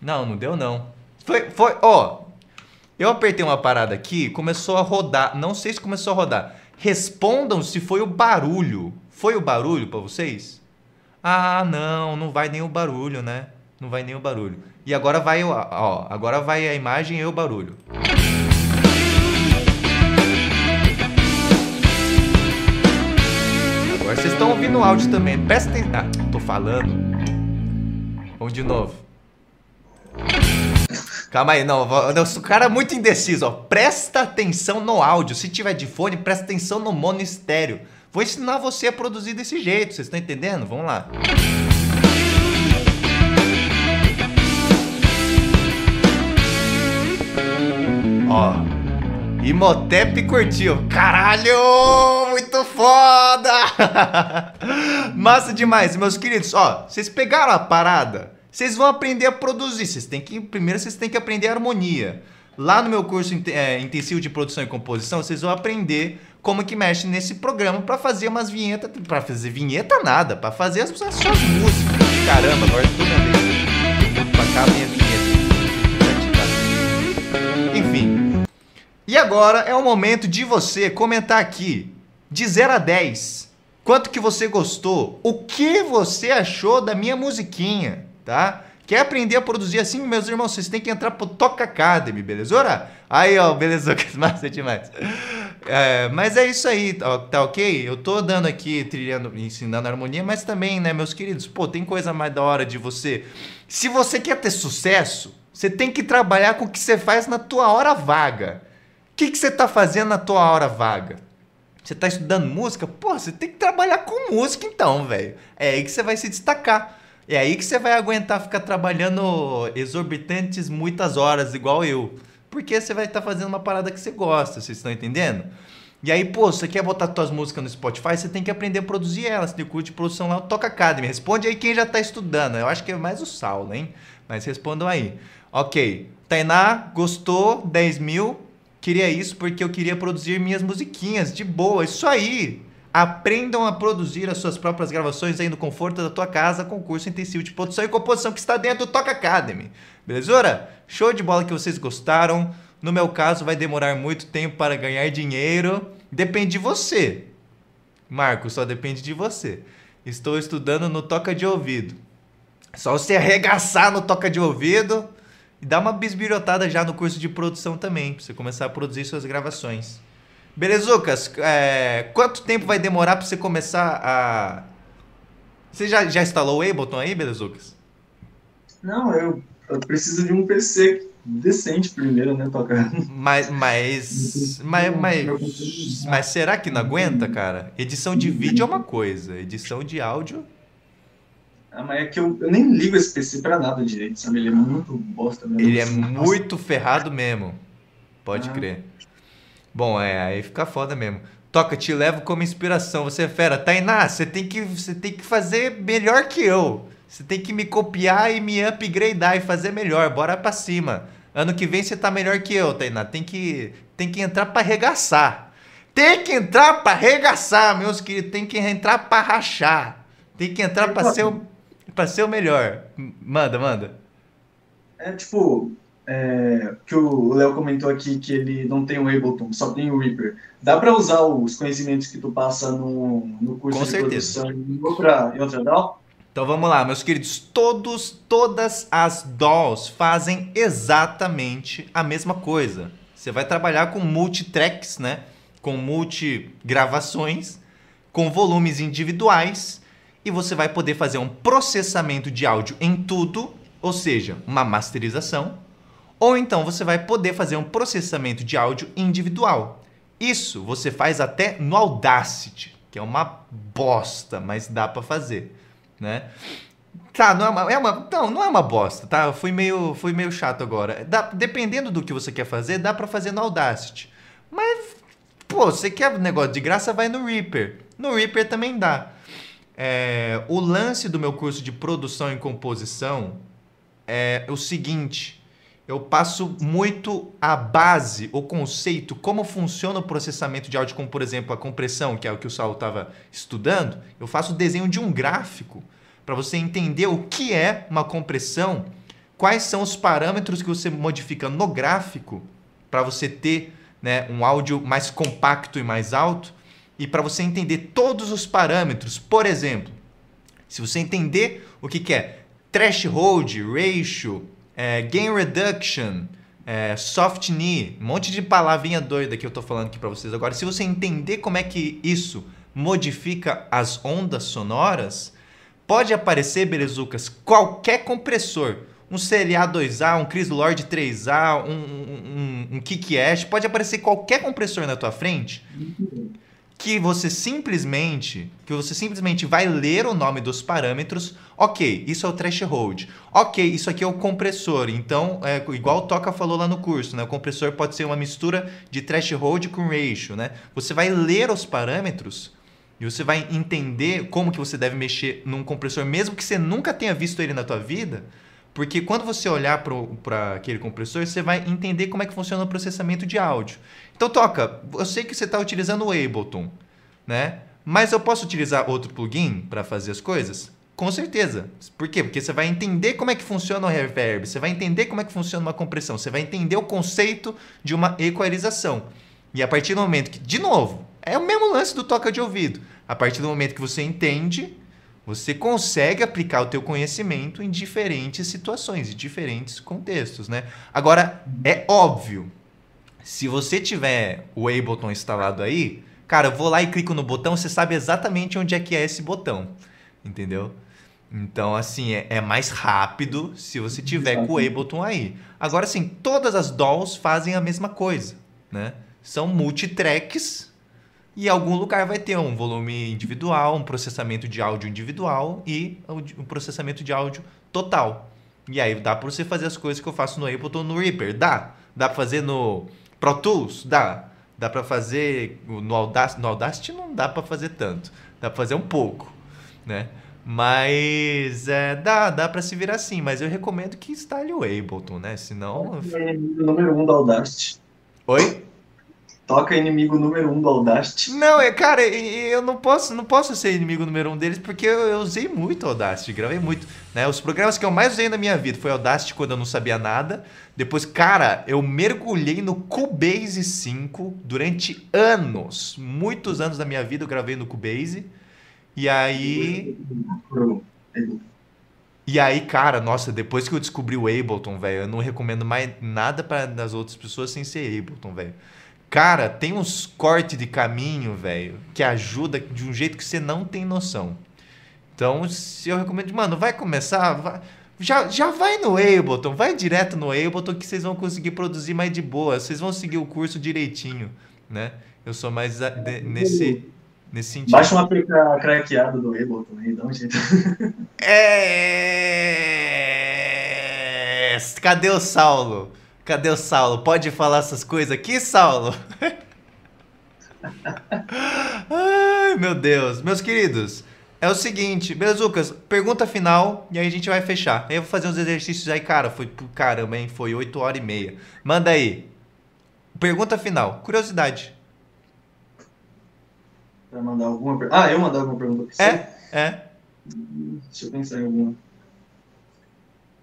Não, não deu não. Foi, foi, ó. Eu apertei uma parada aqui, começou a rodar. Não sei se começou a rodar. Respondam se foi o barulho. Foi o barulho para vocês? Ah, não, não vai nem o barulho, né? Não vai nem o barulho. E agora vai, ó, agora vai a imagem e o barulho. Agora vocês estão ouvindo o áudio também. Presta atenção. Ah, tô falando. Vamos de novo. Calma aí, não, o cara é muito indeciso, ó. Presta atenção no áudio. Se tiver de fone, presta atenção no mono estéreo. Vou ensinar você a produzir desse jeito, vocês estão entendendo? Vamos lá. Ó. Imotep curtiu. Caralho! Muito foda! Massa demais, meus queridos. Ó, vocês pegaram a parada? Vocês vão aprender a produzir. Vocês têm que primeiro vocês têm que aprender harmonia. Lá no meu curso é, intensivo de produção e composição, vocês vão aprender como que mexe nesse programa para fazer umas vinhetas, para fazer vinheta nada, para fazer as, as, suas músicas. Caramba, agora é toda vez. Pra cá minha vinheta. Enfim. E agora é o momento de você comentar aqui de 0 a 10. Quanto que você gostou? O que você achou da minha musiquinha? Tá? Quer aprender a produzir assim, meus irmãos? Vocês têm que entrar pro Toca Academy, beleza? Aí, ó, beleza, massa demais. É, mas é isso aí, tá, tá, ok? Eu tô dando aqui, trilhando, ensinando harmonia, mas também, né, meus queridos, pô, tem coisa mais da hora de você. Se você quer ter sucesso, você tem que trabalhar com o que você faz na tua hora vaga. O que, que você tá fazendo na tua hora vaga? Você tá estudando música? Pô, você tem que trabalhar com música então, velho. É aí que você vai se destacar. É aí que você vai aguentar ficar trabalhando exorbitantes muitas horas, igual eu. Porque você vai estar tá fazendo uma parada que você gosta, vocês estão entendendo? E aí, pô, você quer botar suas músicas no Spotify, você tem que aprender a produzir elas. Tem curso de produção lá, Toca Academy. Responde aí quem já está estudando. Eu acho que é mais o Saulo, hein? Mas respondam aí. Ok. Tainá, gostou? 10 mil. Queria isso porque eu queria produzir minhas musiquinhas de boa. Isso aí. Aprendam a produzir as suas próprias gravações aí no conforto da tua casa com o curso intensivo de produção e composição que está dentro do Toca Academy. Beleza? Show de bola que vocês gostaram. No meu caso, vai demorar muito tempo para ganhar dinheiro. Depende de você. Marco, só depende de você. Estou estudando no Toca de Ouvido. Só você arregaçar no Toca de Ouvido e dar uma bisbilhotada já no curso de produção também, para você começar a produzir suas gravações. Beleza, Lucas? É, quanto tempo vai demorar para você começar a. Você já, já instalou o Ableton aí, beleza, Lucas? Não, eu, eu preciso de um PC decente primeiro, né, tocar. Mas, mas, mas, mas, mas será que não aguenta, cara? Edição de vídeo é uma coisa, edição de áudio. Ah, mas é que eu, eu nem ligo esse PC pra nada direito, sabe? Ele é muito bosta mesmo. Ele é muito ferrado mesmo. Pode ah. crer. Bom, é, aí fica foda mesmo. Toca, te levo como inspiração. Você é fera. Tainá, você tem que, você tem que fazer melhor que eu. Você tem que me copiar e me upgradear e fazer melhor. Bora pra cima. Ano que vem você tá melhor que eu, Tainá. Tem que, tem que entrar pra arregaçar. Tem que entrar pra arregaçar, meus queridos. Tem que entrar pra rachar. Tem que entrar pra ser o, pra ser o melhor. Manda, manda. É tipo, é, que o Léo comentou aqui que ele não tem o Ableton, só tem o Reaper. Dá para usar os conhecimentos que tu passa no, no curso Com de certeza. produção em outra, em outra DAW? Então vamos lá, meus queridos. Todos, todas as DAWs fazem exatamente a mesma coisa. Você vai trabalhar com multitracks, né? Com multigravações, com volumes individuais e você vai poder fazer um processamento de áudio em tudo, ou seja, uma masterização, ou então você vai poder fazer um processamento de áudio individual. Isso você faz até no Audacity, que é uma bosta, mas dá para fazer, né? Tá, não é uma, é uma, não, não é uma bosta, tá? Fui meio, fui meio chato agora. Dá, dependendo do que você quer fazer, dá para fazer no Audacity. Mas, pô, você quer negócio de graça, vai no Reaper. No Reaper também dá. É, o lance do meu curso de produção e composição é o seguinte: eu passo muito a base, o conceito, como funciona o processamento de áudio, como por exemplo a compressão, que é o que o Saulo estava estudando. Eu faço o desenho de um gráfico para você entender o que é uma compressão, quais são os parâmetros que você modifica no gráfico para você ter né, um áudio mais compacto e mais alto e para você entender todos os parâmetros. Por exemplo, se você entender o que, que é threshold, ratio, é, gain reduction, é, soft knee, um monte de palavrinha doida que eu estou falando aqui para vocês agora. Se você entender como é que isso modifica as ondas sonoras, pode aparecer, belezucas, qualquer compressor. Um CLA2A, um Chris Lord 3A, um, um, um, um Kick Ash, pode aparecer qualquer compressor na tua frente que você simplesmente que você simplesmente vai ler o nome dos parâmetros. Ok, isso é o threshold. Ok, isso aqui é o compressor. Então, é, igual o Toca falou lá no curso, né? O compressor pode ser uma mistura de threshold com ratio, né? Você vai ler os parâmetros e você vai entender como que você deve mexer num compressor, mesmo que você nunca tenha visto ele na tua vida. Porque quando você olhar para aquele compressor, você vai entender como é que funciona o processamento de áudio. Então, Toca, eu sei que você está utilizando o Ableton, né? Mas eu posso utilizar outro plugin para fazer as coisas? Com certeza. Por quê? Porque você vai entender como é que funciona o reverb, você vai entender como é que funciona uma compressão, você vai entender o conceito de uma equalização. E a partir do momento que, de novo, é o mesmo lance do toca de ouvido. A partir do momento que você entende, você consegue aplicar o teu conhecimento em diferentes situações, em diferentes contextos, né? Agora, é óbvio, se você tiver o Ableton instalado aí, cara, eu vou lá e clico no botão, você sabe exatamente onde é que é esse botão, entendeu? Então, assim, é, é mais rápido se você tiver com o Ableton aí. Agora, assim, todas as DAWs fazem a mesma coisa, né? São multitracks e algum lugar vai ter um volume individual, um processamento de áudio individual e um processamento de áudio total. E aí dá para você fazer as coisas que eu faço no Ableton no Reaper, dá. Dá para fazer no Pro Tools, dá. Dá para fazer no Audacity, no Audacity não dá para fazer tanto. Dá para fazer um pouco, né? Mas é, dá, dá para se virar assim, mas eu recomendo que instale o Ableton, né? Senão. É o número um do Audacity. Oi? Toca inimigo número um do Audacity. Não, é, cara, eu não posso, não posso ser inimigo número um deles porque eu, eu usei muito Audacity, gravei muito. Né? Os programas que eu mais usei na minha vida foi Audacity quando eu não sabia nada. Depois, cara, eu mergulhei no Cubase 5 durante anos. Muitos anos da minha vida eu gravei no Cubase. E aí. E aí, cara, nossa, depois que eu descobri o Ableton, velho, eu não recomendo mais nada para as outras pessoas sem ser Ableton, velho. Cara, tem uns cortes de caminho, velho, que ajuda de um jeito que você não tem noção. Então, se eu recomendo, mano, vai começar, vai, já, já vai no Ableton, vai direto no Ableton que vocês vão conseguir produzir mais de boa, vocês vão seguir o curso direitinho, né? Eu sou mais a, de, nesse, nesse sentido. Baixa uma APK craqueada do Ableton aí, dá um jeito. É... Cadê o Saulo? Cadê o Saulo? Pode falar essas coisas aqui, Saulo? Ai, meu Deus. Meus queridos, é o seguinte, Belezucas, pergunta final e aí a gente vai fechar. Eu vou fazer uns exercícios aí, cara. Foi, caramba, hein? Foi 8 horas e meia. Manda aí. Pergunta final. Curiosidade. Vai mandar alguma pergunta? Ah, eu mandar alguma pergunta pra você? É, é. Deixa eu pensar em alguma.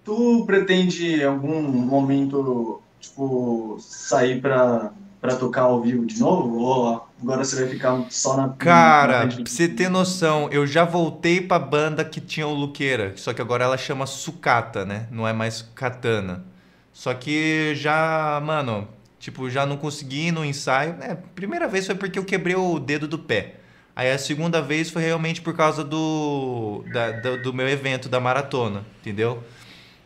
Tu pretende em algum momento, tipo, sair pra, pra tocar ao vivo de novo? Ou agora você vai ficar só na. Cara, na pra você ter noção, eu já voltei pra banda que tinha o Luqueira, só que agora ela chama Sucata, né? Não é mais Katana. Só que já, mano, tipo, já não consegui ir no ensaio. né? primeira vez foi porque eu quebrei o dedo do pé. Aí a segunda vez foi realmente por causa do, da- do, do meu evento da maratona, entendeu?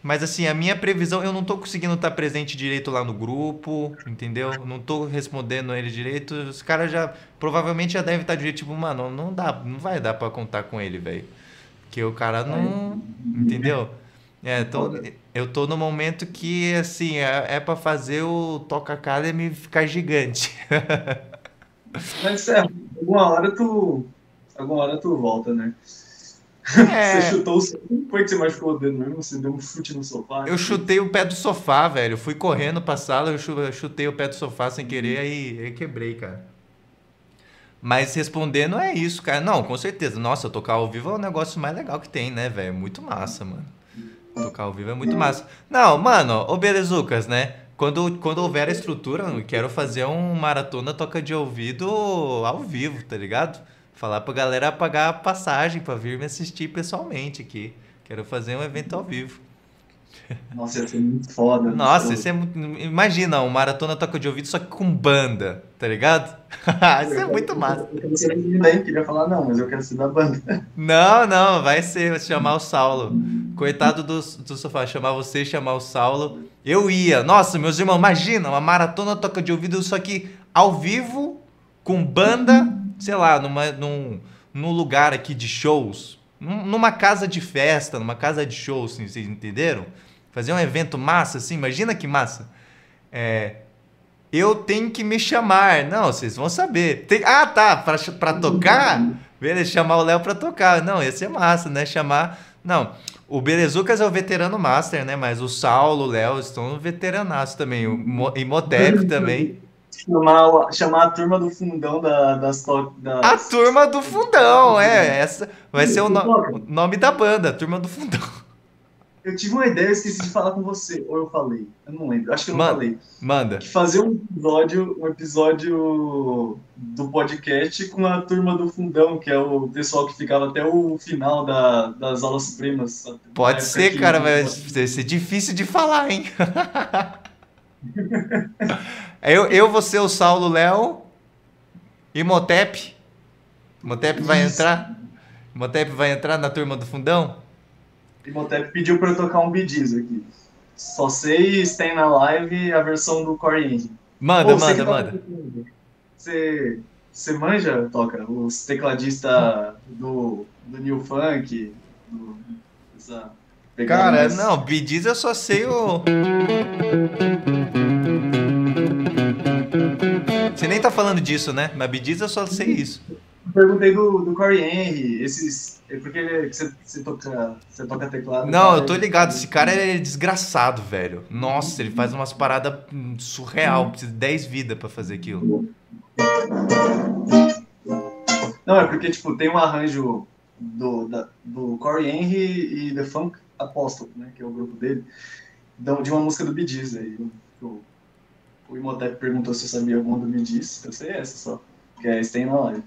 Mas assim, a minha previsão, eu não tô conseguindo estar presente direito lá no grupo, entendeu? Não tô respondendo ele direito. Os caras já provavelmente já devem estar direito, tipo, mano, não dá, não vai dar pra contar com ele, velho. Porque o cara não, entendeu? É, tô, eu tô no momento que assim, é, é para fazer o Toca Academy ficar gigante. Mas é, alguma hora tu. Alguma hora tu volta, né? É. Você chutou o. Foi que você machucou o dedo mesmo? Você deu um chute no sofá? Eu chutei o pé do sofá, velho. Eu fui correndo pra sala, eu chu- eu chutei o pé do sofá sem querer, aí, aí quebrei, cara. Mas respondendo é isso, cara. Não, com certeza. Nossa, tocar ao vivo é o negócio mais legal que tem, né, velho? Muito massa, mano. Tocar ao vivo é muito massa. Não, mano, ô Belezucas, né? Quando, quando houver a estrutura, quero fazer um maratona toca de ouvido ao vivo, tá ligado? Falar pra galera pagar a passagem pra vir me assistir pessoalmente aqui. Quero fazer um evento ao vivo. Nossa, ia ser muito foda. Nossa, isso é muito. Imagina, um maratona toca de ouvido só que com banda, tá ligado? isso é muito massa. Eu ser daí, queria falar, não, mas eu quero ser da banda. Não, não, vai ser vai chamar o Saulo. Coitado do, do sofá, chamar você, chamar o Saulo. Eu ia. Nossa, meus irmãos, imagina, uma maratona toca de ouvido, só que ao vivo, com banda, sei lá, numa, num, num lugar aqui de shows. Num- Numa casa de festa, numa casa de shows, assim, vocês entenderam? Fazer um evento massa, assim, imagina que massa. É, eu tenho que me chamar. Não, vocês vão saber. Tem- Ah, tá. Pra, pra tocar? Beleza, chamar o Léo pra tocar. Não, ia ser massa, né? Chamar. Não. O Belezucas é o veterano master, né? Mas o Saulo, o Léo estão veteranaços também. O Mo- Imhotep também. Chamar, chamar a turma do fundão da, das, to- das. A turma do fundão, é. Essa vai ser o, no- o nome da banda, Turma do Fundão. Eu tive uma ideia, eu esqueci de falar com você. Ou eu falei? Eu não lembro. Acho que eu não Mano. falei. Manda. Que fazer um episódio, um episódio do podcast com a turma do fundão, que é o pessoal que ficava até o final da, das aulas supremas. Pode ser, cara, vai ser ser difícil de falar, hein? eu, eu vou ser o Saulo Léo. Imhotep. Imhotep vai Isso. entrar? Imhotep vai entrar na turma do fundão? Imhotep pediu pra eu tocar um Bidiz aqui. Só sei Stay na Live a versão do Core Engine. Manda, Pô, manda, manda. Você, você manja, Toca? Os tecladistas do, do New Funk, do, essa Cara, mais- não, Bidiz eu só sei o. Você nem tá falando disso, né? Mas Bidiz eu só sei isso. Perguntei do, do Corey Henry, esses. é Porque você, você, toca, você toca teclado. Não, eu tô ligado. Esse cara é desgraçado, velho. Nossa, ele faz umas paradas hum, surreal. Precisa de 10 vidas pra fazer aquilo. Não, é porque tipo, tem um arranjo do, da, do Corey Henry e The Funk Apostle, né? Que é o grupo dele, então, de uma música do Bee Gees. Aí, o, o Imhotep perguntou se eu sabia alguma do Bee Gees. Eu sei essa só, que é Stay na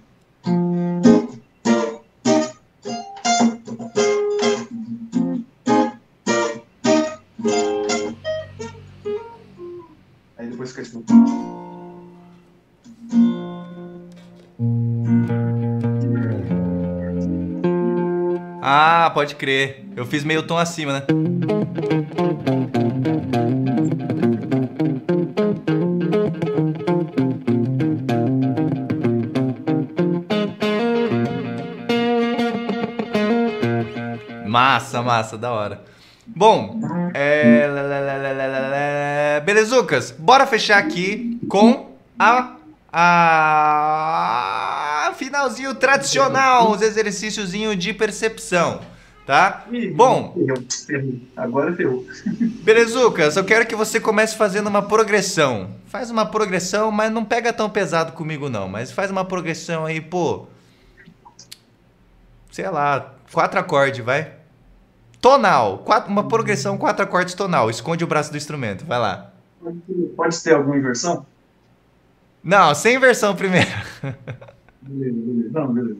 pode crer. Eu fiz meio tom acima, né? Massa, massa, da hora. Bom, é... Belezucas, bora fechar aqui com a, a finalzinho tradicional, os exercíciozinho de percepção, tá? Ih, Bom. ferrou, ferrou. Agora ferrou. Belezucas, eu quero que você comece fazendo uma progressão. Faz uma progressão, mas não pega tão pesado comigo não, mas faz uma progressão aí, pô. Sei lá, quatro acordes, vai. Tonal, quatro, uma progressão quatro acordes tonal. Esconde o braço do instrumento, vai lá. Pode, ter alguma inversão? Não, sem inversão primeiro. Beleza, beleza. Não, beleza.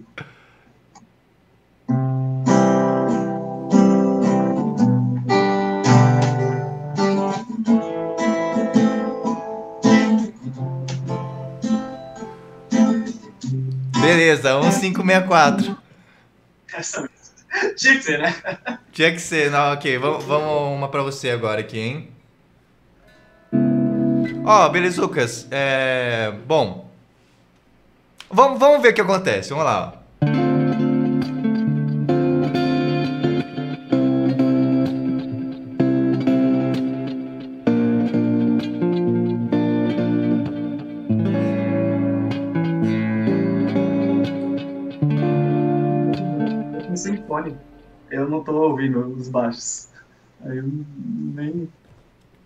Beleza, 1564. Essa mesmo. Tinha que ser, né? Tinha que ser, não, ok. Vamos, vamos uma pra você agora aqui, hein? Ó, beleza, Lucas. É... Bom. Vamos, vamos ver o que acontece. Vamos lá. ó. Ouvindo os baixos. Aí eu nem.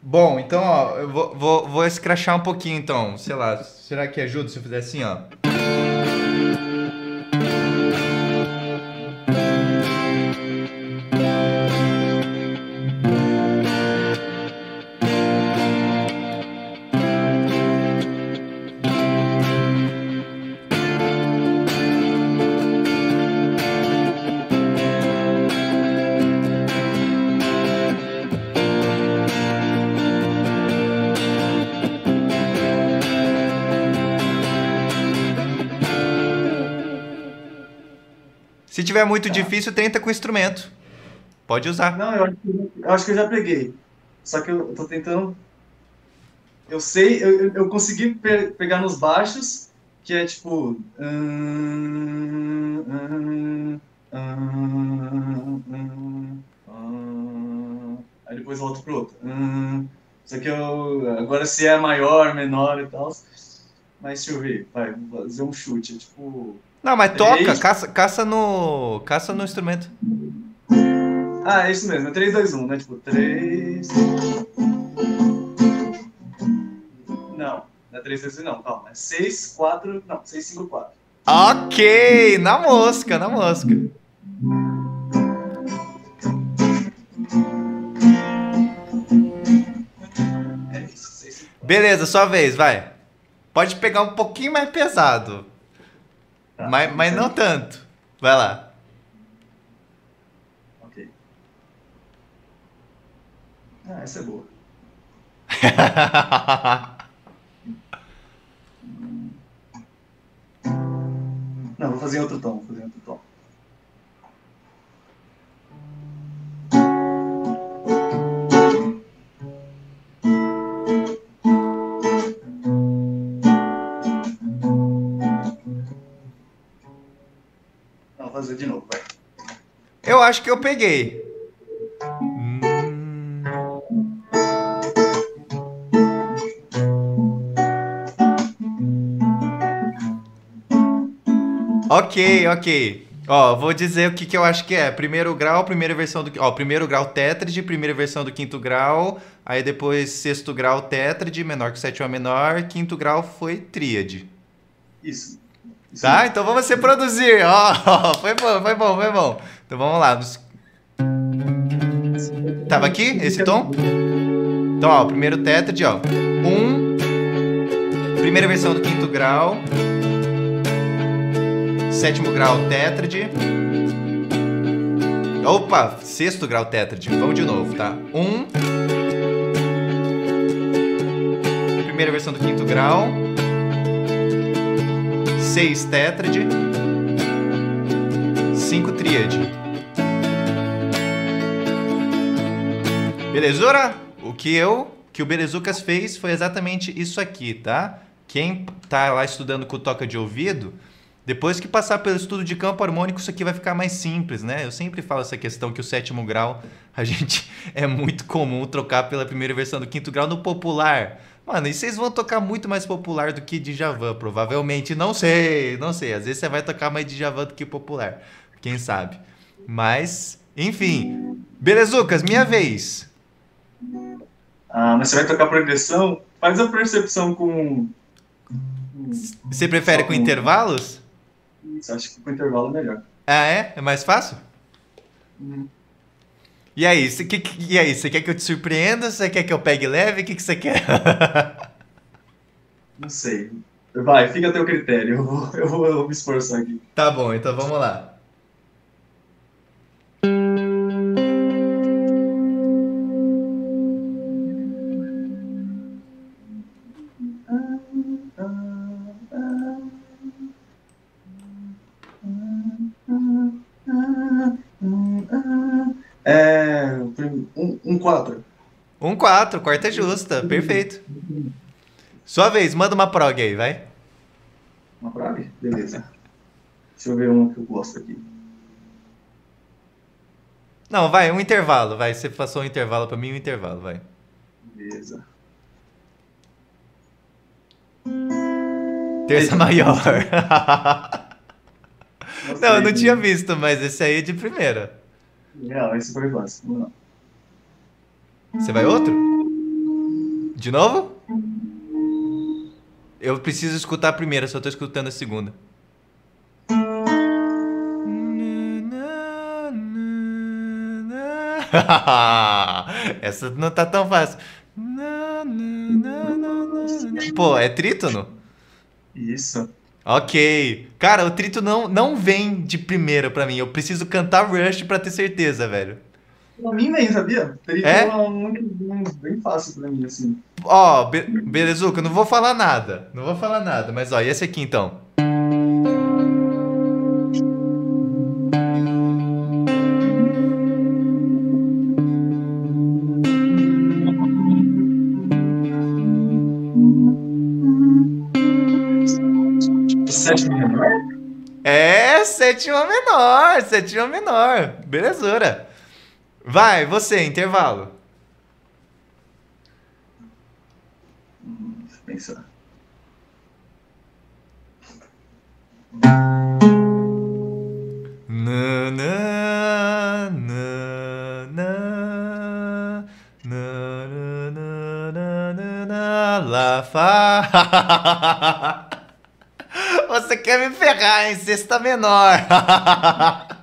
Bom, então, ó, eu vou, vou, vou escrachar um pouquinho, então. Sei lá, será que ajuda se eu fizer assim, ó? Tiver muito difícil, tenta com instrumento. Pode usar. Não, eu eu acho que eu já peguei. Só que eu tô tentando. Eu sei, eu, eu- consegui pe- pegar nos baixos, que é tipo. hum, hum, hum. Aí depois volto pro outro. Só que eu. Agora se é maior, menor e tal. Mas deixa eu ver, vai, fazer um chute. É tipo. Não, mas toca, Três. caça, caça no. Caça no instrumento. Ah, é isso mesmo, é 3, 2, 1, né? Tipo, 3. Não, não é 3, 2, 1, não, calma. É 6, 4. Não, 6, 5, 4. Ok, na mosca, na mosca. É isso, 6, 5, 4. Beleza, sua vez, vai. Pode pegar um pouquinho mais pesado, Tá, mas, mas não tanto. Vai lá. Ok. Ah, essa é boa. Não, vou fazer em outro tom, vou fazer Eu acho que eu peguei. Hum. Ok, ok. Ó, vou dizer o que, que eu acho que é. Primeiro grau, primeira versão do. Ó, primeiro grau tétrade, primeira versão do quinto grau. Aí depois sexto grau tétrade, menor que sétima menor. Quinto grau foi tríade. Isso. Tá? Então vamos se produzir. Ó, foi bom, foi bom, foi bom. Então vamos lá. Tava aqui esse tom? Então, ó, primeiro tétrade, ó. Um. Primeira versão do quinto grau. Sétimo grau tétrade. Opa, sexto grau tétrade. Vamos de novo, tá? Um. Primeira versão do quinto grau. Seis tétrade. Cinco tríade. Belezura? O que eu, que o Belezucas fez foi exatamente isso aqui, tá? Quem tá lá estudando com toca de ouvido, depois que passar pelo estudo de campo harmônico, isso aqui vai ficar mais simples, né? Eu sempre falo essa questão que o sétimo grau, a gente é muito comum trocar pela primeira versão do quinto grau no popular. Mano, e vocês vão tocar muito mais popular do que Djavan, provavelmente. Não sei, não sei. Às vezes você vai tocar mais Djavan do que popular. Quem sabe? Mas, enfim. Belezucas, minha vez. Ah, mas você vai tocar progressão? Faz a percepção com. Você prefere com com- intervalos? Isso, acho que com intervalo é melhor. Ah, é? É mais fácil? Hum. E aí, você, que- e aí, você quer que eu te surpreenda? Você quer que eu pegue leve? O que, que você quer? Não sei. Vai, fica a teu critério. Eu vou, eu vou, eu vou me esforçar aqui. Tá bom, então vamos lá. 1-4. 1-4, quarta é justa, perfeito. Sua vez, manda uma prog aí, vai. Uma prog? Beleza. Deixa eu ver uma que eu gosto aqui. Não, vai, um intervalo, vai. Você passou um intervalo para mim, um intervalo, vai. Beleza. Terça maior. não, eu não tinha visto, mas esse aí é de primeira. Não, esse foi fácil. Não. Você vai outro? De novo? Eu preciso escutar a primeira, só tô escutando a segunda. Essa não tá tão fácil. Pô, é trítono? Isso. Ok. Cara, o trito não, não vem de primeira pra mim. Eu preciso cantar Rush pra ter certeza, velho. Pra mim nem, sabia? Teria É? muito bem, bem fácil pra mim, assim. Ó, be belezuca, eu não vou falar nada. Não vou falar nada, mas ó, e esse aqui então? Sétimo menor? É, sétima menor, sétima menor. Belezura. Vai, você, intervalo. Deixa eu pensar. Na, na, na, na, na, na, na, na, na, lá, fá. Você quer me ferrar, hein? Sexta menor.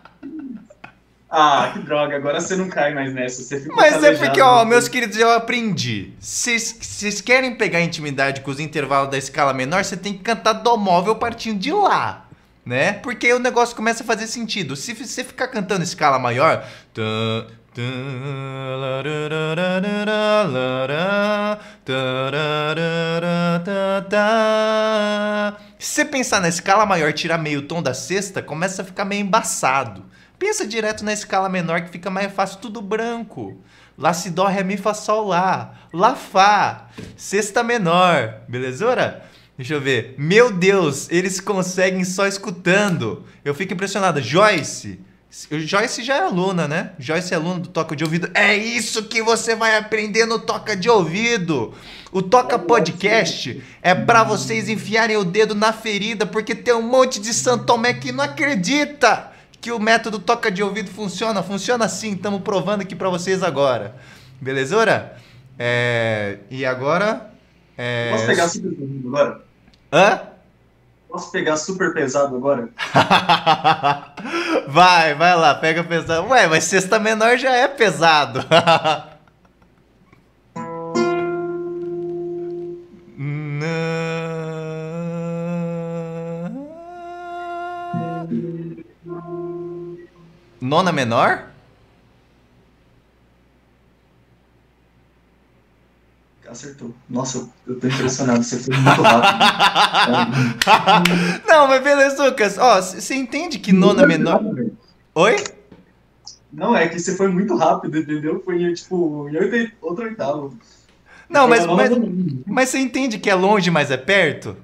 Ah, que droga, agora você não cai mais nessa. Você fica Mas é porque, ó, né? meus queridos, eu aprendi. Vocês vocês querem pegar intimidade com os intervalos da escala menor, você tem que cantar dó móvel partindo de lá, né? Porque o negócio começa a fazer sentido. Se você ficar cantando escala maior. Se você pensar na escala maior tirar meio tom da sexta, começa a ficar meio embaçado. Pensa direto na escala menor que fica mais fácil, tudo branco. Lá, si, dó, ré, mi, fá, sol, lá. Lá, fá. Sexta menor. Belezura? Deixa eu ver. Meu Deus, eles conseguem só escutando. Eu fico impressionado. Joyce. Joyce já é aluna, né? Joyce é aluna do Toca de Ouvido. É isso que você vai aprender no Toca de Ouvido. O Toca Podcast é pra vocês enfiarem o dedo na ferida, porque tem um monte de Santomé que não acredita que o método Toca de Ouvido funciona. Funciona sim, estamos provando aqui pra vocês agora. Belezura? É... E agora... É... Posso pegar super pesado agora? Hã? Posso pegar super pesado agora? vai, vai lá, pega pesado. Ué, mas sexta menor já é pesado. Nona menor? Acertou. Nossa, eu, tô impressionado, você foi muito rápido. Não, mas beleza, Lucas. Ó, você entende que nona menor. Oi? Não, é que você foi muito rápido, entendeu? Foi tipo em oito, outro oitavo. Não, mas, mas, mas você entende que é longe, mas é perto?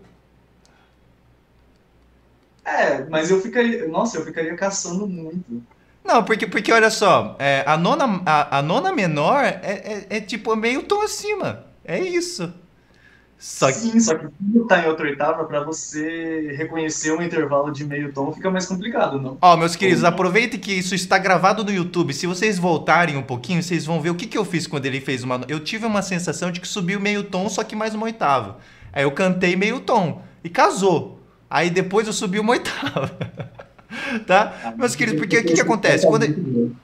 É, mas eu ficaria. Nossa, eu ficaria caçando muito. Não, porque, porque olha só, é, a, nona, a, a nona menor é, é, é tipo meio tom acima. É isso. Só que. Sim, só que quando tá em outra oitava, pra você reconhecer um intervalo de meio tom fica mais complicado, não? Ó, meus queridos, aproveitem que isso está gravado no YouTube. Se vocês voltarem um pouquinho, vocês vão ver o que, que eu fiz quando ele fez uma. Eu tive uma sensação de que subiu meio tom, só que mais uma oitava. Aí eu cantei meio tom e casou. Aí depois eu subi uma oitava. tá? Meus queridos, porque o que, que acontece? Quando,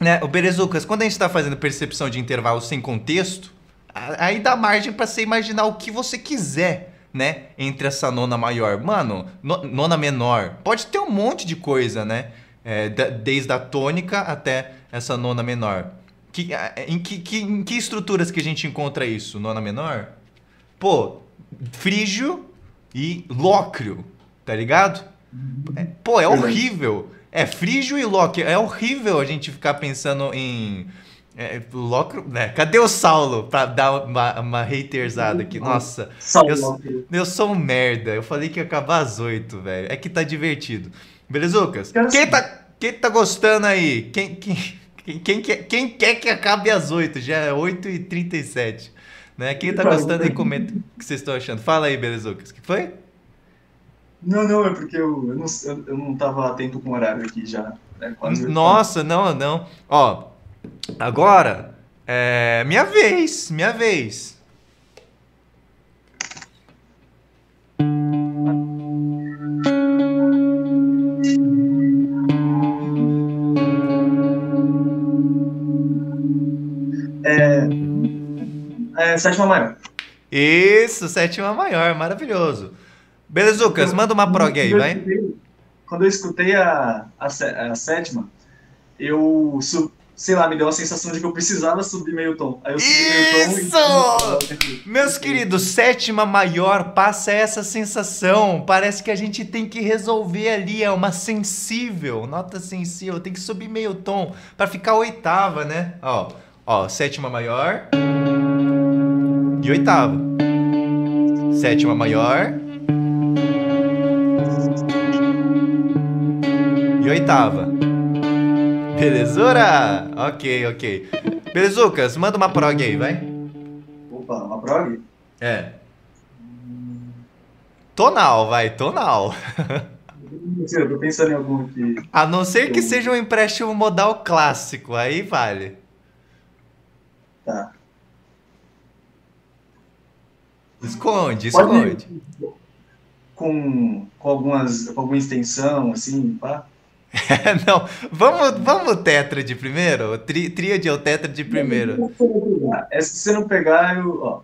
né, o Berezucas, quando a gente está fazendo percepção de intervalo sem contexto, aí dá margem para você imaginar o que você quiser né, entre essa nona maior? Mano, no, nona menor. Pode ter um monte de coisa, né? É, da, desde a tônica até essa nona menor. Que, em, que, que, em que estruturas que a gente encontra isso? Nona menor? Pô, frígio e lócrio, tá ligado? É, pô, é horrível. É, frígio e lócrio. É horrível a gente ficar pensando em é, Locro, né? Cadê o Saulo pra dar uma, uma haterzada aqui? Nossa, eu, eu sou um merda. Eu falei que ia acabar às oito, velho. É que tá divertido. Beleza, Lucas? Quem tá, quem tá gostando aí? Quem, quem, quem, quem, quer, quem quer que acabe às oito? Já é 8h37. Né? Quem tá gostando aí, comenta o que vocês estão achando. Fala aí, Belezucas. O que foi? Não, não, é porque eu, eu, não, eu não tava atento com o horário aqui já. Né? Nossa, não, não. Ó, Agora, é minha vez, minha vez. É, é, sétima maior. Isso, sétima maior, maravilhoso. Beleza, Lucas, manda uma prog aí, vai. Quando eu escutei a, a, a sétima, eu, sei lá, me deu a sensação de que eu precisava subir meio tom. Aí eu subi Isso! meio tom e... Meus queridos, sétima maior passa essa sensação. Parece que a gente tem que resolver ali, é uma sensível, nota sensível, tem que subir meio tom para ficar oitava, né? Ó, ó, sétima maior e oitava. Sétima maior e oitava. Belezura? Ok, ok. Belezucas, manda uma prog aí, vai. Opa, uma prog? É. Tonal, vai, tonal. Eu tô pensando em algum aqui. A não ser que seja um empréstimo modal clássico, aí vale. Tá. Esconde, esconde. Com, com, algumas, com alguma extensão, assim, pá? não, vamos, vamos tetra de primeiro? Tri, tríade ou tetra de primeiro? É, se você não pegar, eu. Ó.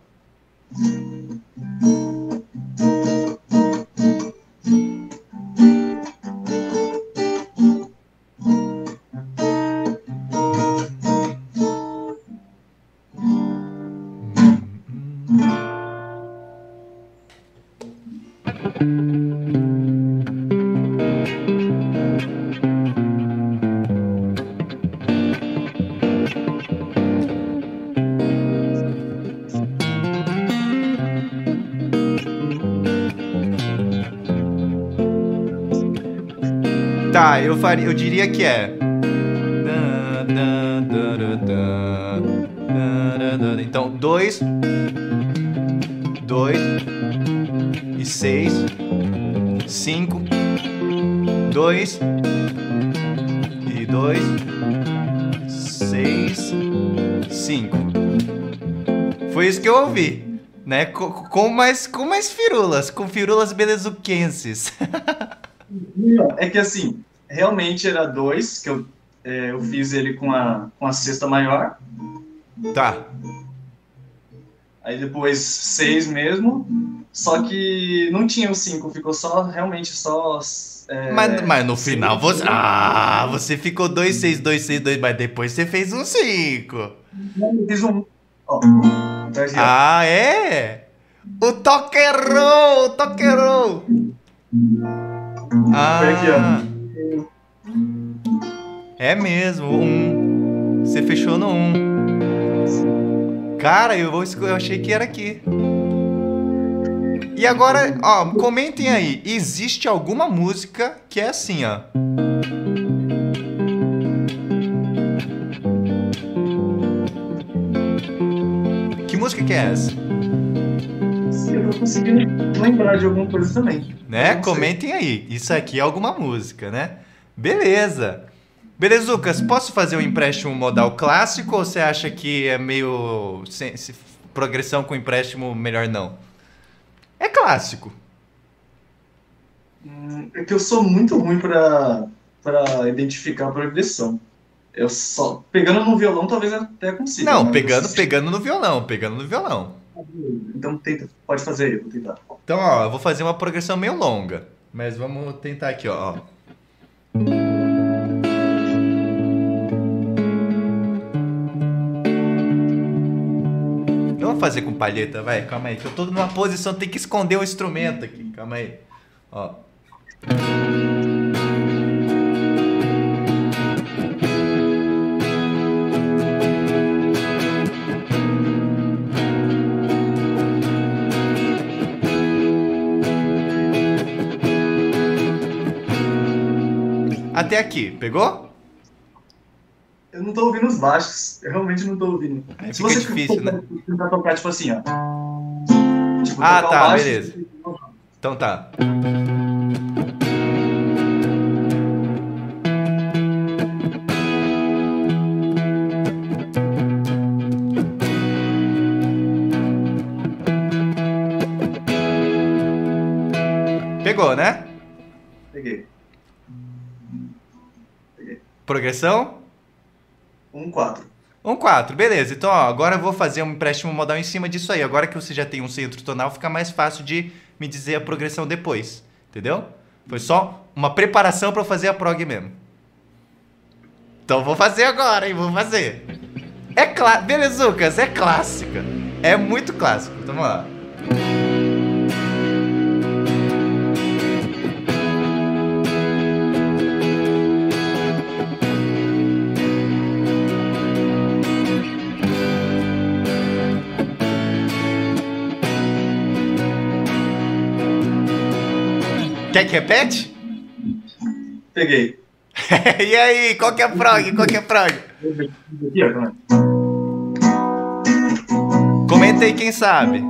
faria, eu diria que é. Então, dois, dois e seis, cinco, dois e dois, seis, cinco. Foi isso que eu ouvi, né? Com, com mais, com mais firulas, com firulas belezuquenses. É que assim, realmente era dois, que eu, é, eu fiz ele com a, com a cesta maior. Tá. Aí depois seis mesmo, só que não tinha o cinco, ficou só, realmente só... É, mas, mas no final você... Ah, você ficou dois, seis, dois, seis, dois, mas depois você fez um cinco. Eu fiz um... Ó, ah, é? O toquerou, o toquerou. Ah... Foi aqui, ó. É mesmo, um. Você fechou no um. Cara, eu, vou, eu achei que era aqui. E agora, ó, comentem aí. Existe alguma música que é assim, ó. Que música que é essa? Eu não consegui lembrar de alguma coisa também. Né? Comentem aí. Isso aqui é alguma música, né? Beleza. Beleza, Lucas, posso fazer um empréstimo modal clássico ou você acha que é meio. Se, se, progressão com empréstimo melhor não? É clássico. Hum, é que eu sou muito ruim para identificar a progressão. Eu só. Pegando no violão, talvez até consiga. Não, mas... pegando, pegando no violão, pegando no violão. Então tenta, pode fazer aí, vou tentar. Então, ó, eu vou fazer uma progressão meio longa. Mas vamos tentar aqui, ó. Fazer com palheta, vai, calma aí. Que eu tô numa posição, tem que esconder o instrumento aqui, calma aí. Ó. Até aqui, pegou? Tô ouvindo os baixos. Eu realmente não tô ouvindo. Aí Se você difícil, né? tentar tocar, tipo assim, ó. Tipo, Ah, tá, baixo, beleza. Então tá. Pegou, né? Peguei. Progressão? Um, quatro. Um 4, beleza. Então, ó, agora eu vou fazer um empréstimo modal em cima disso aí. Agora que você já tem um centro tonal, fica mais fácil de me dizer a progressão depois. Entendeu? Foi só uma preparação para fazer a prog mesmo. Então vou fazer agora, hein? Vou fazer. É clássico. Beleza, Lucas, é clássica. É muito clássico. Então vamos lá. Quer que repete? Peguei. e aí, qual que é a prog? Qual que é a prog? Comenta aí quem sabe.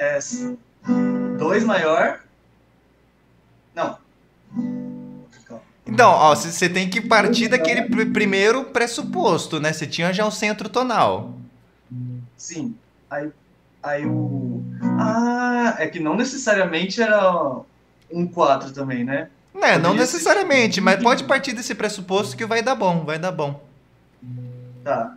É, dois maior. Então, ó, você tem que partir daquele pr- primeiro pressuposto, né? Você tinha já um centro tonal. Sim. Aí, aí o. Ah, é que não necessariamente era um 4 também, né? Né, não ser. necessariamente, mas pode partir desse pressuposto que vai dar bom, vai dar bom. Tá.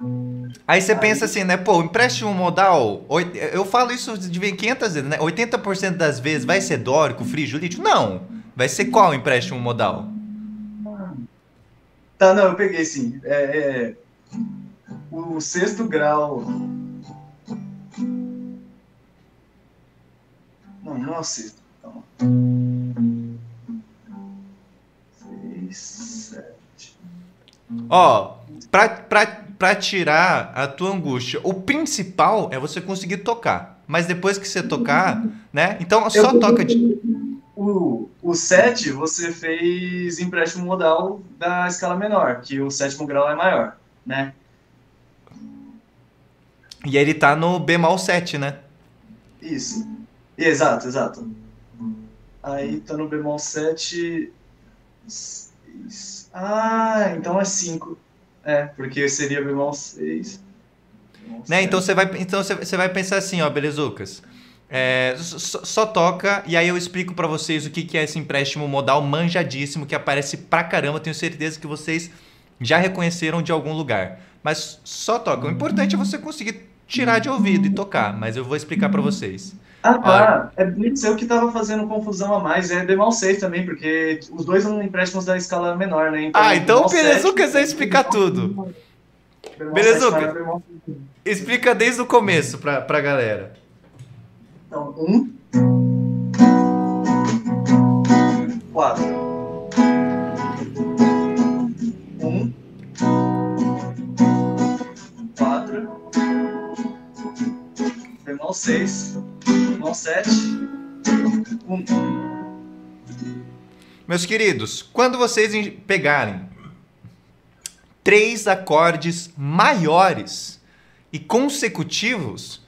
Aí você Aí- pensa assim, né? Pô, empréstimo modal, eu falo isso de 500 vezes, né? 80% das vezes vai ser dórico, frígio, lítico? Não. Vai ser qual empréstimo modal? Tá, não, eu peguei sim. É, é, o sexto grau. Não, não é o sexto. Calma. Seis, sete. Ó, pra, pra, pra tirar a tua angústia, o principal é você conseguir tocar. Mas depois que você tocar, né? Então só Eu- toca de. O, o 7, você fez empréstimo modal da escala menor, que o sétimo grau é maior, né? E ele tá no bemol 7, né? Isso. Exato, exato. Aí tá no bemol 7. seis. Ah, então é 5. É, porque seria bemol 6. Bemol Né? Então você vai, então você, você vai pensar assim, ó, belezucas. É, só, só toca e aí eu explico pra vocês o que, que é esse empréstimo modal manjadíssimo que aparece pra caramba. Tenho certeza que vocês já reconheceram de algum lugar. Mas só toca. O importante é você conseguir tirar de ouvido e tocar. Mas eu vou explicar pra vocês. Ah, tá. É isso eu que tava fazendo confusão a mais. É bemol 6 também, porque os dois são empréstimos da escala menor, né? Ah, então bemol o Belezucas sete- vai explicar tudo. Belezuca. bemol seis. Explica desde o começo pra, pra galera. Então, um. Quatro. Um. Quatro. Bemol seis. Bemol sete. Um. Meus queridos, quando vocês em- pegarem três acordes maiores e consecutivos,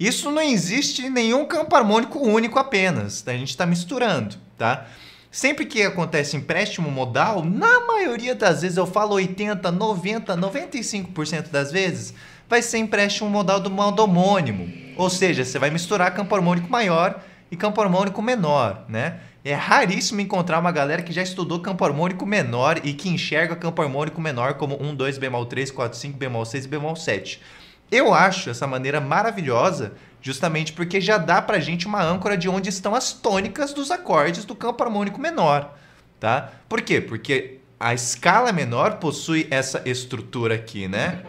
isso não existe em nenhum campo harmônico único apenas. tá? A gente está misturando, tá? Sempre que acontece empréstimo modal, na maioria das vezes, eu falo 80, 90, 95% das vezes, vai ser empréstimo modal do modo homônimo. Ou seja, você vai misturar campo harmônico maior e campo harmônico menor, né? É raríssimo encontrar uma galera que já estudou campo harmônico menor e que enxerga campo harmônico menor como 1, 2, bemol 3, 4, 5, bemol 6 e bemol 7. Eu acho essa maneira maravilhosa justamente porque já dá pra gente uma âncora de onde estão as tônicas dos acordes do campo harmônico menor, tá? Por quê? Porque a escala menor possui essa estrutura aqui, né?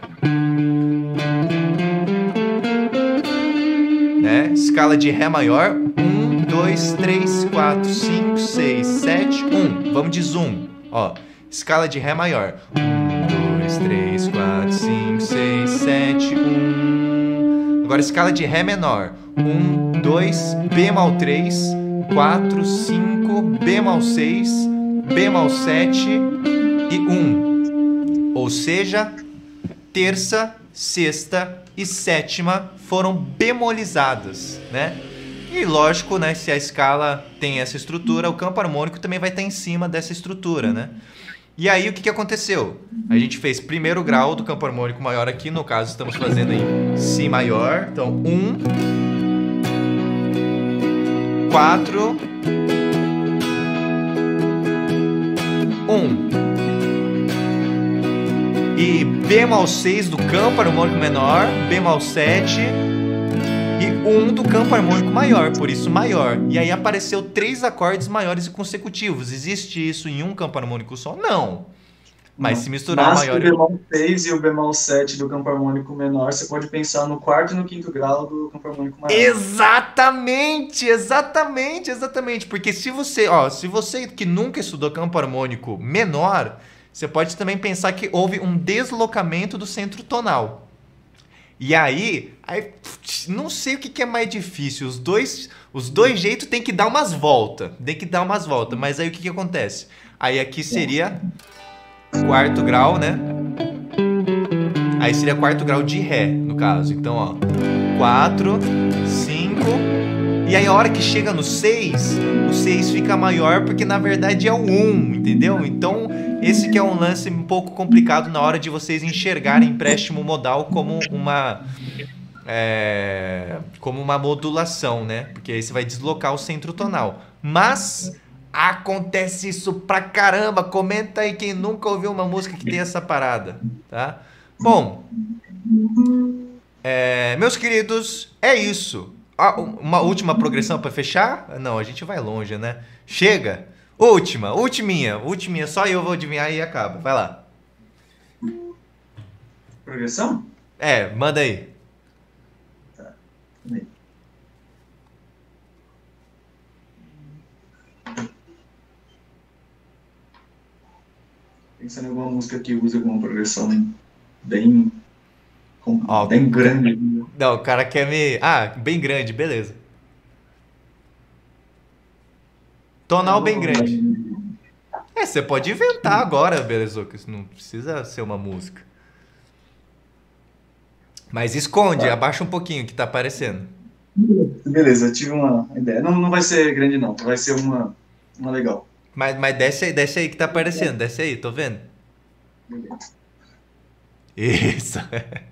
né? Escala de Ré maior, 1, 2, 3, 4, 5, 6, 7, 1. Vamos de zoom, ó. Escala de Ré maior, 1, 2, 3, 4, 5, 6, 7, 1. Agora escala de Ré menor, 1, 2, bemol 3, 4, 5, bemol 6, bemol 7 e 1. Ou seja, terça, sexta e sétima foram bemolizadas, né? E lógico, né, se a escala tem essa estrutura, o campo harmônico também vai estar em cima dessa estrutura, né? E aí o que, que aconteceu? A gente fez primeiro grau do campo harmônico maior aqui, no caso estamos fazendo em Si maior, então 1, um, 4, 1. Um e bemol 6 do campo harmônico menor, bemol 7 1 do campo harmônico maior, por isso maior. E aí apareceu três acordes maiores e consecutivos. Existe isso em um campo harmônico só? Não. Mas Não. se misturar Mas maior. O bemol 6 e o bemol 7 do campo harmônico menor, você pode pensar no quarto e no quinto grau do campo harmônico maior. Exatamente, exatamente, exatamente. Porque se você, ó, se você que nunca estudou campo harmônico menor, você pode também pensar que houve um deslocamento do centro tonal. E aí, aí não sei o que, que é mais difícil. Os dois, os dois jeitos tem que dar umas voltas. Tem que dar umas voltas. Mas aí o que, que acontece? Aí aqui seria quarto grau, né? Aí seria quarto grau de Ré, no caso. Então, ó. 4, 5. E aí a hora que chega no 6, o 6 fica maior porque na verdade é o 1, entendeu? Então esse que é um lance um pouco complicado na hora de vocês enxergarem empréstimo modal como uma é, como uma modulação, né? Porque aí você vai deslocar o centro tonal. Mas acontece isso pra caramba. Comenta aí quem nunca ouviu uma música que tem essa parada, tá? Bom, é, meus queridos, é isso. Ah, uma última progressão para fechar? Não, a gente vai longe, né? Chega. Última, ultiminha, ultiminha, só eu vou adivinhar e acaba. Vai lá. Progressão? É, manda aí. Tá. Pensando em alguma música que use alguma progressão bem, Ó, bem grande. Não, o cara quer me. Ah, bem grande, beleza. Tonal bem grande. É, você pode inventar agora, Belezucas. Não precisa ser uma música. Mas esconde, abaixa um pouquinho que tá aparecendo. Beleza, tive uma ideia. Não, não vai ser grande, não. Vai ser uma, uma legal. Mas, mas desce aí, desce aí que tá aparecendo. Desce aí, tô vendo. Beleza. Isso.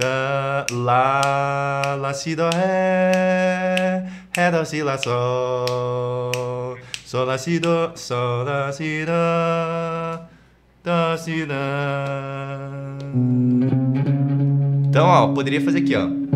da, lá, si, do, ré, ré, do, si, lá, sol, sol, lá, si, do, sol, lá, si, do, do, si, do. Então, ó, poderia fazer aqui, ó.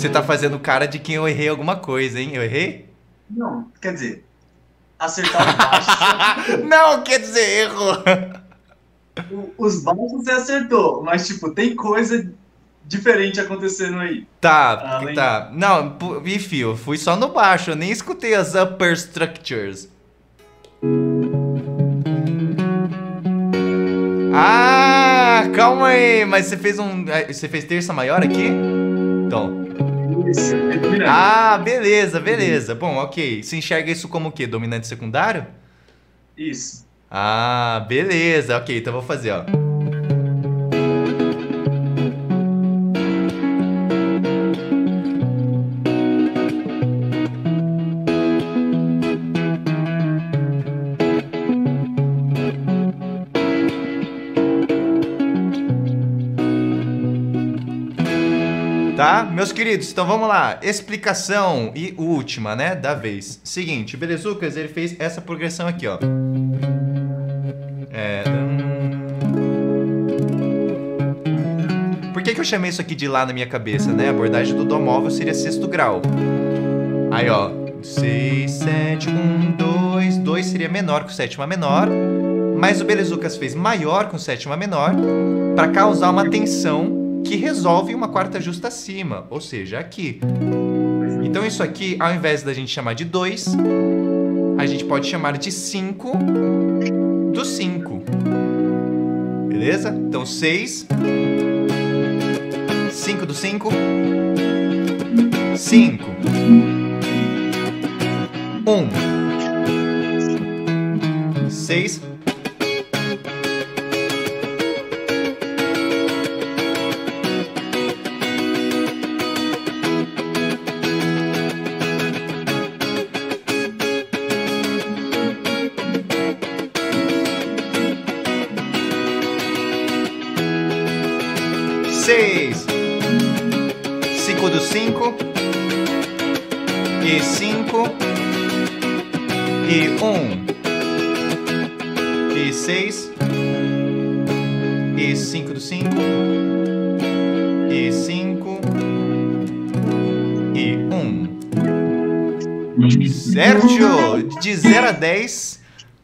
Você tá fazendo cara de quem eu errei alguma coisa, hein? Eu errei? Não, quer dizer, acertar o baixo. Não quer dizer erro. Os baixos você acertou, mas tipo, tem coisa diferente acontecendo aí. Tá, Além- tá. Não, enfim, eu fui só no baixo, eu nem escutei as upper structures. Ah, calma aí, mas você fez um. eh, Você fez terça maior aqui? Então. Isso, dominante. Ah, beleza, beleza. Bom, ok. Você enxerga isso como o quê? Dominante secundário? Isso. Ah, beleza. Ok, então vou fazer, ó. Tá? Meus queridos, então vamos lá. Explicação e última, né, da vez. Seguinte, o Belezucas, ele fez essa progressão aqui, ó. É... hum. Por que, que eu chamei isso aqui de lá na minha cabeça, né? A abordagem do Dó móvel seria sexto grau. Aí, ó. 6, 7, 1, 2. 2 seria menor que o sétima menor. Mas o Belezucas fez maior com sétima menor para causar uma tensão que resolve uma quarta justa acima, ou seja, aqui. Então isso aqui, ao invés da gente chamar de 2, a gente pode chamar de 5 do 5. Beleza? Então 6 5 do 5 5 1 6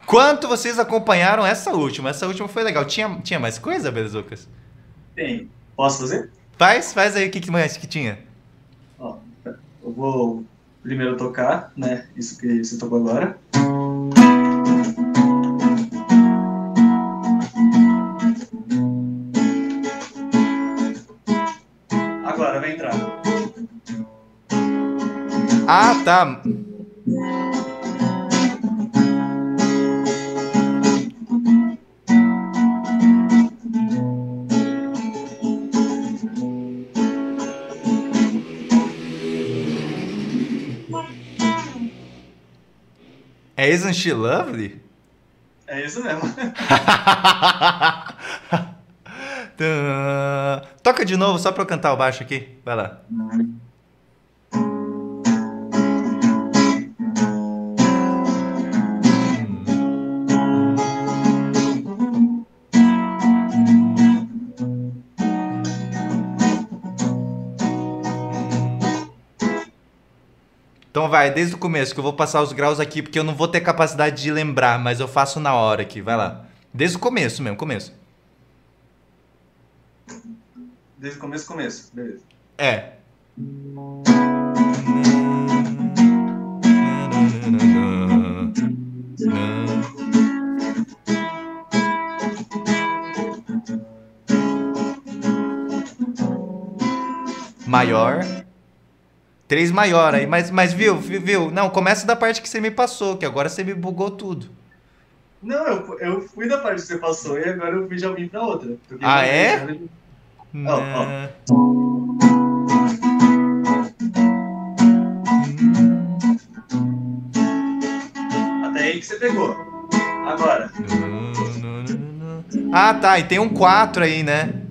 Quanto vocês acompanharam essa última? Essa última foi legal. Tinha, tinha mais coisa, Belezucas? Tem. Posso fazer? Faz, faz aí o que, que mais que tinha. Ó, eu vou primeiro tocar, né? Isso que você tocou agora. Agora vai entrar. Ah, tá. É Isn't She Lovely? É isso mesmo. Toca de novo só pra eu cantar o baixo aqui. Vai lá. Então vai, desde o começo, que eu vou passar os graus aqui, porque eu não vou ter capacidade de lembrar, mas eu faço na hora aqui. Vai lá. Desde o começo mesmo, começo. Desde o começo, começo. Beleza. É. Maior. Três maior aí, mas, mas viu, viu? Não, começa da parte que você me passou, que agora você me bugou tudo. Não, eu, eu fui da parte que você passou e agora eu fui já vim pra outra. Ah, é? Né? ó. Até aí que você pegou. Agora. Ah, tá. E tem um 4 aí, né?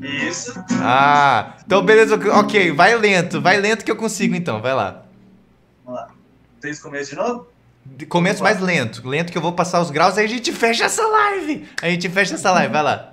Isso. Ah, então beleza. Ok, vai lento. Vai lento que eu consigo então. Vai lá. Vamos lá. Fez começo de novo? Começo mais lento. Lento que eu vou passar os graus, aí a gente fecha essa live. A gente fecha essa live. Vai lá.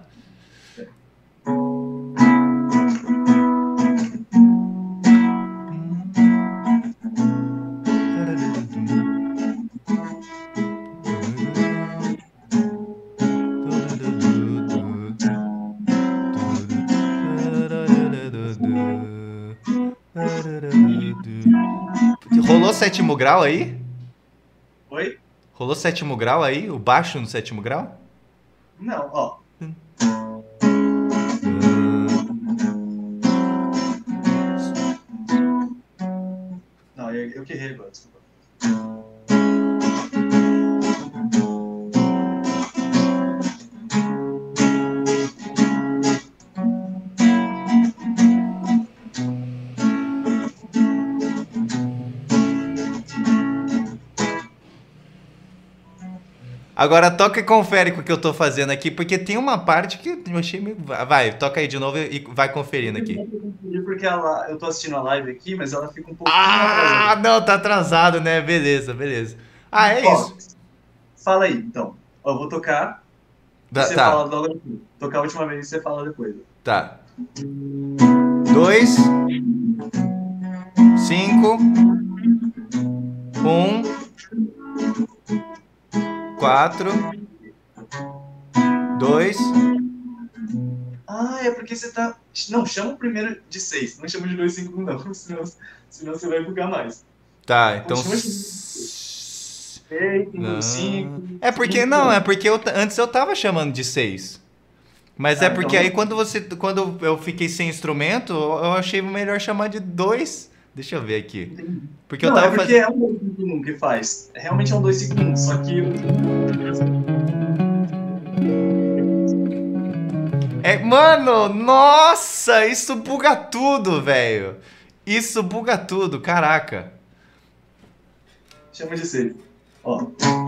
Sétimo grau aí? Oi? Rolou sétimo grau aí? O baixo no sétimo grau? Não, ó. Não, eu, eu que errei agora, desculpa. Agora toca e confere com o que eu tô fazendo aqui, porque tem uma parte que eu achei meio. Vai, toca aí de novo e vai conferindo aqui. Porque ela, eu tô assistindo a live aqui, mas ela fica um pouco. Ah, não, tá atrasado, né? Beleza, beleza. Ah, é Ó, isso. Fala aí, então. Eu vou tocar. Da- você tá, fala logo depois. Tocar a última vez e você fala depois. tá. Dois. Cinco. Um. Quatro. Dois. Ah, é porque você tá. Não, chama o primeiro de 6. Não chama de 2, 5, 1, não. Senão, senão você vai bugar mais. Tá, então. 6, Não. 5. É porque não, é porque eu, antes eu tava chamando de seis. Mas é Ah, porque então- aí quando você quando eu fiquei sem instrumento, eu achei melhor chamar de dois. Deixa eu ver aqui. Porque eu não, tava é porque fazendo é um 2, 5, 1 que faz. Realmente é um 2, 5, 1. Só que. É, mano, nossa, isso buga tudo, velho. Isso buga tudo, caraca. Chama de 6. Ó. Ó.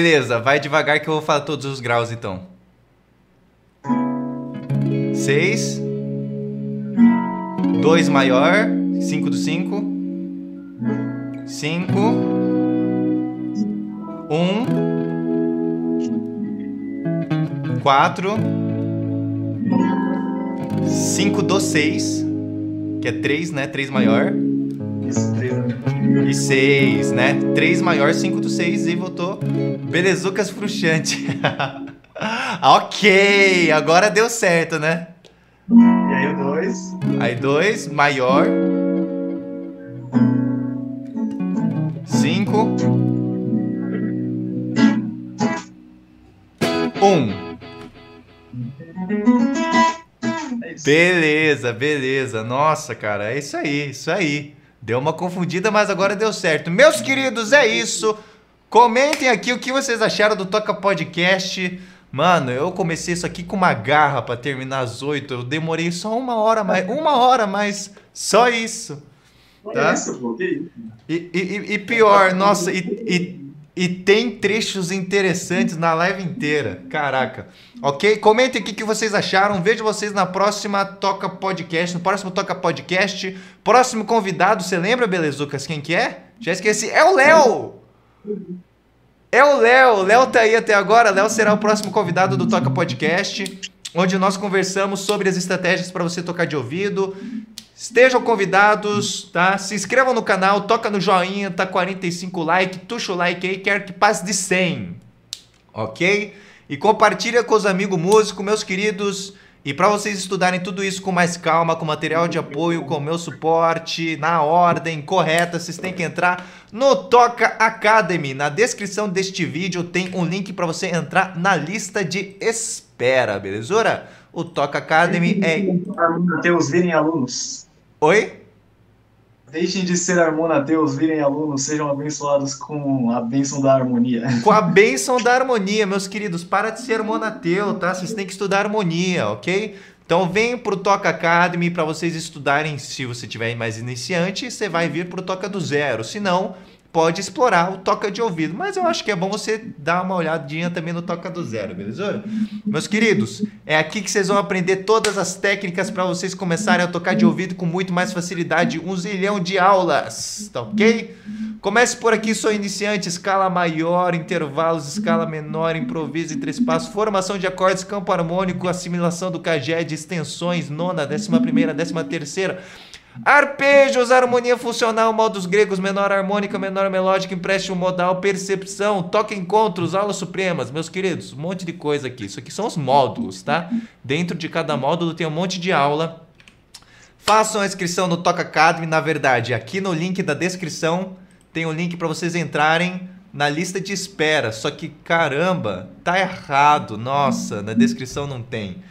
Beleza, vai devagar que eu vou falar todos os graus então. Seis. Dois maior. Cinco do cinco. Cinco. Um. Quatro. Cinco do seis. Que é três, né? Três maior. Três. E 6, né? 3 maior, 5 do 6 e votou Belezucas Fruxante. ok, agora deu certo, né? E aí o 2. Aí 2 maior. 5. 1. É isso. Beleza, beleza. Nossa, cara, é isso aí, isso aí. Deu uma confundida, mas agora deu certo. Meus queridos, é isso. Comentem aqui o que vocês acharam do Toca Podcast. Mano, eu comecei isso aqui com uma garra pra terminar às 8. Eu demorei só uma hora mais. Uma hora mais. Só isso. Tá. E, e- e- e pior, nossa, e, e, e tem trechos interessantes na live inteira. Caraca. Ok? Comentem aqui o que vocês acharam. Vejo vocês na próxima Toca Podcast. No próximo Toca Podcast. Próximo convidado, você lembra, Belezucas, quem que é? Já esqueci. É o Léo! É o Léo. Léo tá aí até agora. Léo será o próximo convidado do Toca Podcast, onde nós conversamos sobre as estratégias para você tocar de ouvido. Estejam convidados, tá? Se inscrevam no canal, toca no joinha, tá 45 like, tuxa o like aí, quero que passe de 100. Ok? E compartilha com os amigos músicos, meus queridos. E para vocês estudarem tudo isso com mais calma, com material de apoio, com meu suporte, na ordem correta, vocês têm que entrar no Toca Academy. Na descrição deste vídeo tem um link para você entrar na lista de espera, belezura? O Toca Academy é. Ateus virem alunos. Oi? Deixem de ser harmonateus, virem alunos, sejam abençoados com a bênção da harmonia. Com a bênção da harmonia, meus queridos. Para de ser monateu, tá? Vocês têm que estudar harmonia, ok? Então vem pro Toca Academy para vocês estudarem. Se você tiver mais iniciante, você vai vir pro Toca do Zero. Se não, pode explorar o toca de ouvido. Mas eu acho que é bom você dar uma olhadinha também no toca do zero, beleza? Meus queridos, é aqui que vocês vão aprender todas as técnicas para vocês começarem a tocar de ouvido com muito mais facilidade. Um zilhão de aulas, tá ok? Comece por aqui, sou iniciante, escala maior, intervalos, escala menor, improviso em três passos, formação de acordes, campo harmônico, assimilação do caged, extensões, nona, décima primeira, décima terceira. Arpejos, harmonia funcional, modos gregos, menor harmônica, menor melódica, empréstimo modal, percepção, toque encontros, aulas supremas. Meus queridos, um monte de coisa aqui. Isso aqui são os módulos, tá? Dentro de cada módulo tem um monte de aula. Façam a inscrição no Toca Academy, na verdade, aqui no link da descrição tem um link para vocês entrarem na lista de espera. Só que caramba, tá errado. Nossa, na descrição não tem,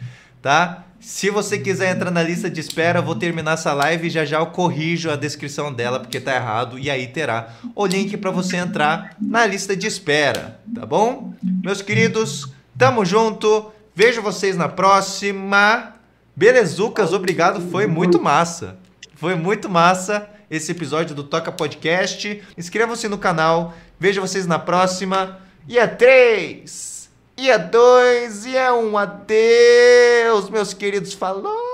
tá? Se você quiser entrar na lista de espera, eu vou terminar essa live e já já eu corrijo a descrição dela porque tá errado e aí terá o link para você entrar na lista de espera, tá bom? Meus queridos, tamo junto. Vejo vocês na próxima. Belezucas, obrigado, foi muito massa. Foi muito massa esse episódio do Toca Podcast. Inscreva-se no canal. Vejo vocês na próxima. E a três! E a dois, e a um. Adeus, meus queridos. Falou!